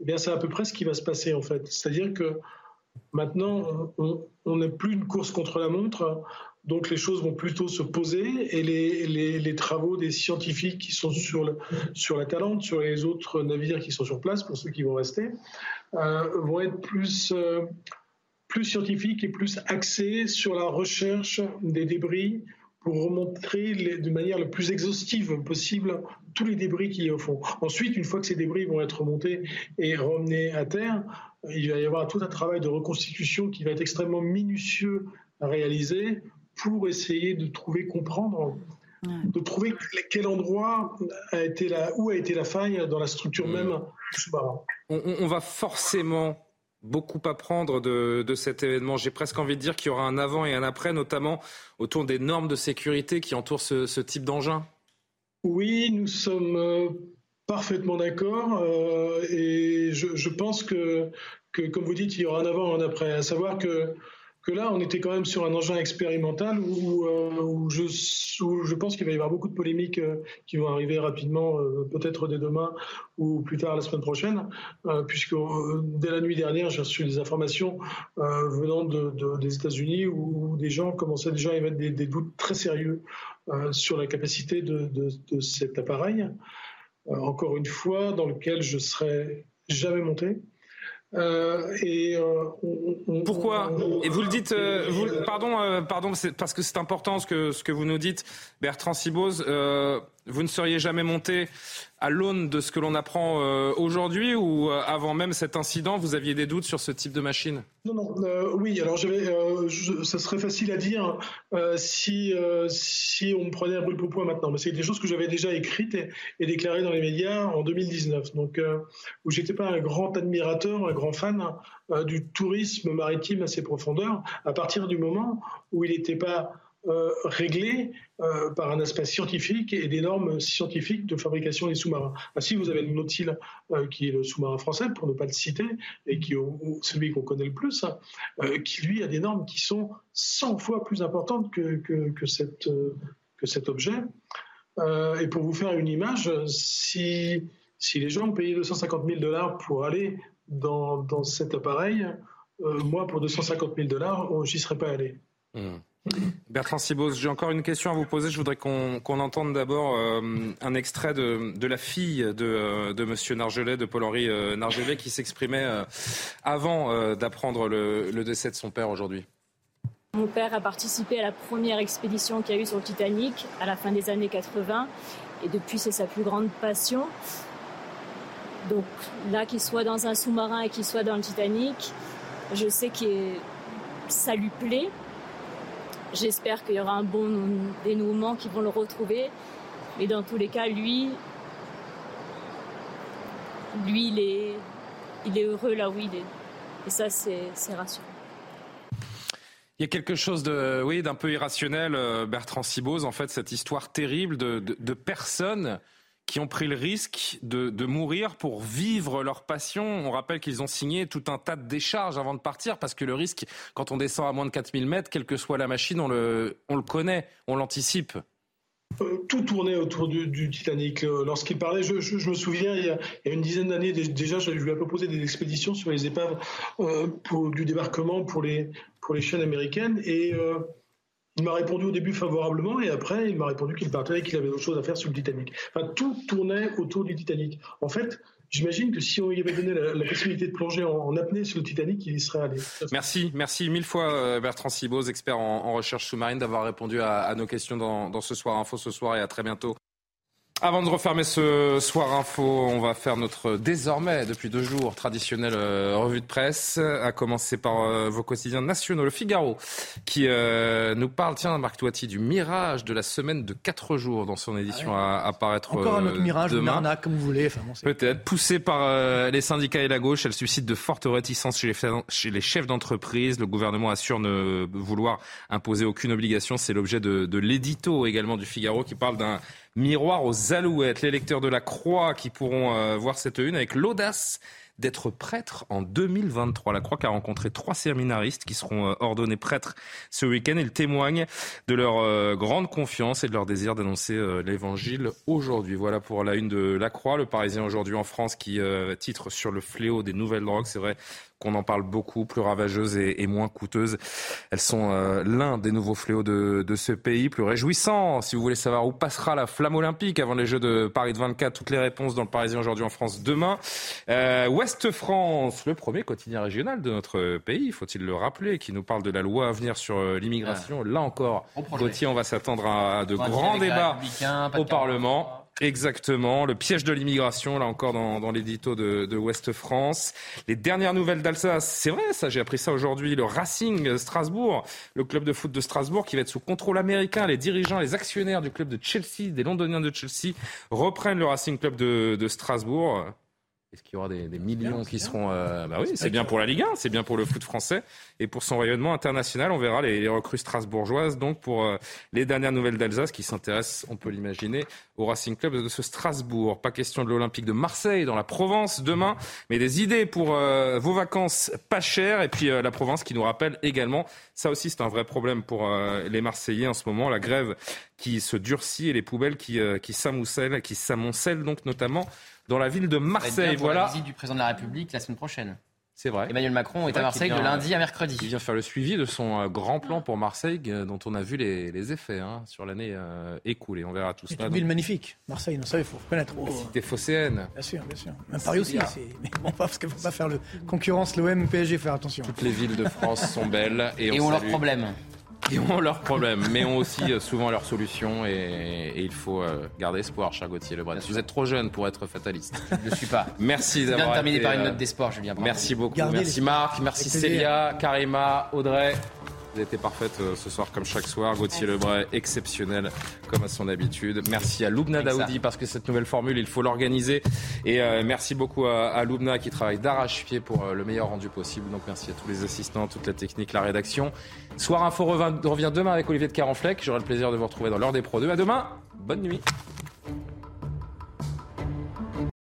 Eh bien, c'est à peu près ce qui va se passer en fait. C'est-à-dire que maintenant, on n'est plus une course contre la montre. Donc les choses vont plutôt se poser et les, travaux des scientifiques qui sont sur, la Talente, sur les autres navires qui sont sur place, pour ceux qui vont rester, euh, vont être plus, plus scientifiques et plus axés sur la recherche des débris pour remontrer de manière la plus exhaustive possible tous les débris qui y au fond. Ensuite, une fois que ces débris vont être remontés et remenés à terre, il va y avoir tout un travail de reconstitution qui va être extrêmement minutieux à réaliser pour essayer de trouver, comprendre, de trouver quel endroit a été la, où a été la faille dans la structure même du sous-marin. On, va forcément beaucoup apprendre de, de cet événement. J'ai presque envie de dire qu'il y aura un avant et un après, notamment autour des normes de sécurité qui entourent ce, type d'engin. Oui, nous sommes euh, parfaitement d'accord euh, et je, je, pense que, que, comme vous dites, il y aura un avant et un après. À savoir que que là, on était quand même sur un engin expérimental où, euh, je, pense qu'il va y avoir beaucoup de polémiques euh, qui vont arriver rapidement, euh, peut-être dès demain ou plus tard la semaine prochaine, puisque dès la nuit dernière, j'ai reçu des informations venant de, des États-Unis où, des gens commençaient déjà à émettre des, des doutes très sérieux sur la capacité de, de cet appareil. encore une fois, dans lequel je serais jamais monté. Euh, et euh, pourquoi? Et vous le dites, euh, vous, pardon, pardon, parce que c'est important ce que ce que vous nous dites, Bertrand Sibose vous ne seriez jamais monté à l'aune de ce que l'on apprend euh, aujourd'hui ou euh, avant même cet incident, vous aviez des doutes sur ce type de machine? Non, non, euh, oui, alors ça serait facile à dire si, si on me prenait un brûle pour point maintenant, mais c'est des choses que j'avais déjà écrites et, déclarées dans les médias en 2019, donc où j'étais pas un grand admirateur, un grand fan du tourisme maritime à ses profondeurs, à partir du moment où il n'était pas euh, euh, par un aspect scientifique et des normes scientifiques de fabrication des sous-marins. Ainsi, vous avez le Nautil, euh, qui est le sous-marin français, pour ne pas le citer, et qui est celui qu'on connaît le plus, hein, qui lui a des normes qui sont 100 fois plus importantes que, cet objet. et pour vous faire une image, si, les gens ont payé 250 000 dollars pour aller dans, cet appareil, moi, pour 250 000 dollars, j'y serais pas allé. Mmh. Bertrand Sibos, j'ai encore une question à vous poser. Je voudrais qu'on entende d'abord euh, un extrait de, la fille de, euh, de Monsieur Nargelet, de Paul-Henri euh, Nargelet, qui s'exprimait avant d'apprendre le, le, décès de son père aujourd'hui. Mon père a participé à la première expédition qu'il y a eu sur le Titanic à la fin des années 80, et depuis c'est sa plus grande passion. Donc là, qu'il soit dans un sous-marin et qu'il soit dans le Titanic, je sais que ça lui plaît J'espère qu'il y aura un bon dénouement, qui vont le retrouver. Mais dans tous les cas, lui, lui, il est, il est heureux là où il est. Et ça, c'est rassurant. Il y a quelque chose de, oui, d'un peu irrationnel, euh, Bertrand Sibose, en fait, cette histoire terrible de, de, de personnes qui ont pris le risque de, mourir pour vivre leur passion. On rappelle qu'ils ont signé tout un tas de décharges avant de partir parce que le risque, quand on descend à moins de 4000 mètres, quelle que soit la machine, on le, on le connaît, on l'anticipe. Euh, tout tournait autour du, Titanic. Euh, lorsqu'il parlait, je, me souviens, il y a, une dizaine d'années déjà, je lui ai proposé des expéditions sur les épaves euh, pour, du débarquement pour les, pour les chaînes américaines. Et il m'a répondu au début favorablement et après, il m'a répondu qu'il partait et qu'il avait d'autres choses à faire sur le Titanic. Enfin, tout tournait autour du Titanic. En fait, J'imagine que si on lui avait donné la, possibilité de plonger en, apnée sur le Titanic, il y serait allé. Merci, merci mille fois euh, Bertrand Sibos, expert en, recherche sous-marine, d'avoir répondu à, nos questions dans, dans, ce soir info ce soir et à très bientôt. Avant de refermer ce soir info, on va faire notre désormais depuis deux jours traditionnelle euh, revue de presse, à commencer par euh, vos quotidiens nationaux, le Figaro, qui euh, nous parle, tiens, Marc Toiti, du mirage de la semaine de quatre jours dans son édition ah à, apparaître Encore un autre mirage, demain. une arnaque, comme vous voulez. Peut-être. Poussée par les syndicats et la gauche, elle suscite de fortes réticences chez les, chez les chefs d'entreprise. Le gouvernement assure ne vouloir imposer aucune obligation. C'est l'objet de, de l'édito également du Figaro qui parle d'un Miroir aux alouettes, les lecteurs de la Croix qui pourront euh, voir cette une avec l'audace d'être prêtre en 2023. La Croix qui a rencontré trois séminaristes qui seront euh, ordonnés prêtres ce week-end. Ils témoignent de leur euh, grande confiance et de leur désir d'annoncer l'évangile aujourd'hui. Voilà pour la une de La Croix, le Parisien aujourd'hui en France qui titre sur le fléau des nouvelles drogues. C'est vrai, qu'on en parle beaucoup, plus ravageuses et, moins coûteuses. Elles sont euh, l'un des nouveaux fléaux de, ce pays, plus réjouissant. Si vous voulez savoir où passera la flamme olympique avant les Jeux de Paris de 24, toutes les réponses dans le Parisien aujourd'hui en France demain. Euh, Ouest France, le premier quotidien régional de notre pays, faut-il le rappeler, qui nous parle de la loi à venir sur euh, l'immigration. Là encore, Gauthier, on va s'attendre à, de grands débats au Parlement. Exactement, le piège de l'immigration, là encore dans, dans l'édito de, Ouest France. Les dernières nouvelles d'Alsace, c'est vrai ça, j'ai appris ça aujourd'hui, le Racing Strasbourg, le club de foot de Strasbourg qui va être sous contrôle américain. Les dirigeants, les actionnaires du club de Chelsea, des Londoniens de Chelsea, reprennent le Racing Club de, de Strasbourg. Est-ce qu'il y aura des, millions qui seront... Euh, bah oui, c'est bien pour la Ligue 1, c'est bien pour le foot français et pour son rayonnement international. On verra les, recrues strasbourgeoises. Donc pour euh, les dernières nouvelles d'Alsace qui s'intéressent, on peut l'imaginer, au Racing Club de ce Strasbourg. Pas question de l'Olympique de Marseille dans la Provence demain, mais des idées pour euh, vos vacances pas chères et puis la Provence qui nous rappelle également, ça aussi c'est un vrai problème pour les Marseillais en ce moment, la grève qui se durcit et les poubelles qui, qui s'amoncellent, qui s'amoncellent donc notamment dans la ville de Marseille. Voilà. la visite du président de la République la semaine prochaine. C'est vrai. Emmanuel Macron est à Marseille de lundi à mercredi. Il vient faire le suivi de son euh, grand plan pour Marseille, euh, dont on a vu les, effets hein, sur l'année euh, écoulée. On verra tout ça. C'est une ville magnifique, Marseille. Non, ça, il faut reconnaître. La cité phocéenne. Bien sûr, bien sûr. Même Paris aussi. Mais bon, parce qu'il ne faut pas faire le concurrence l'OM PSG, faire attention. Toutes les villes de France sont belles et, et ont leurs problèmes qui ont leurs problèmes, mais ont aussi euh, souvent leurs solutions. Et, il faut euh, garder espoir, cher Gauthier Lebret. Vous êtes trop jeune pour être fataliste. Je ne suis pas. Merci d'avoir. terminé par une note euh, d'espoir, Julien. Merci beaucoup. merci Marc, merci Célia, Karima, Audrey. Vous été parfaite ce soir comme chaque soir. Gauthier Lebray, exceptionnel comme à son habitude. Merci à Loubna Daoudi parce que cette nouvelle formule, il faut l'organiser. Et merci beaucoup à, à Loubna qui travaille d'arrache-pied pour le meilleur rendu possible. Donc merci à tous les assistants, toute la technique, la rédaction. Soir Info revient demain avec Olivier de Carenfleck. J'aurai le plaisir de vous retrouver dans l'heure des Pro 2. À demain. Bonne nuit.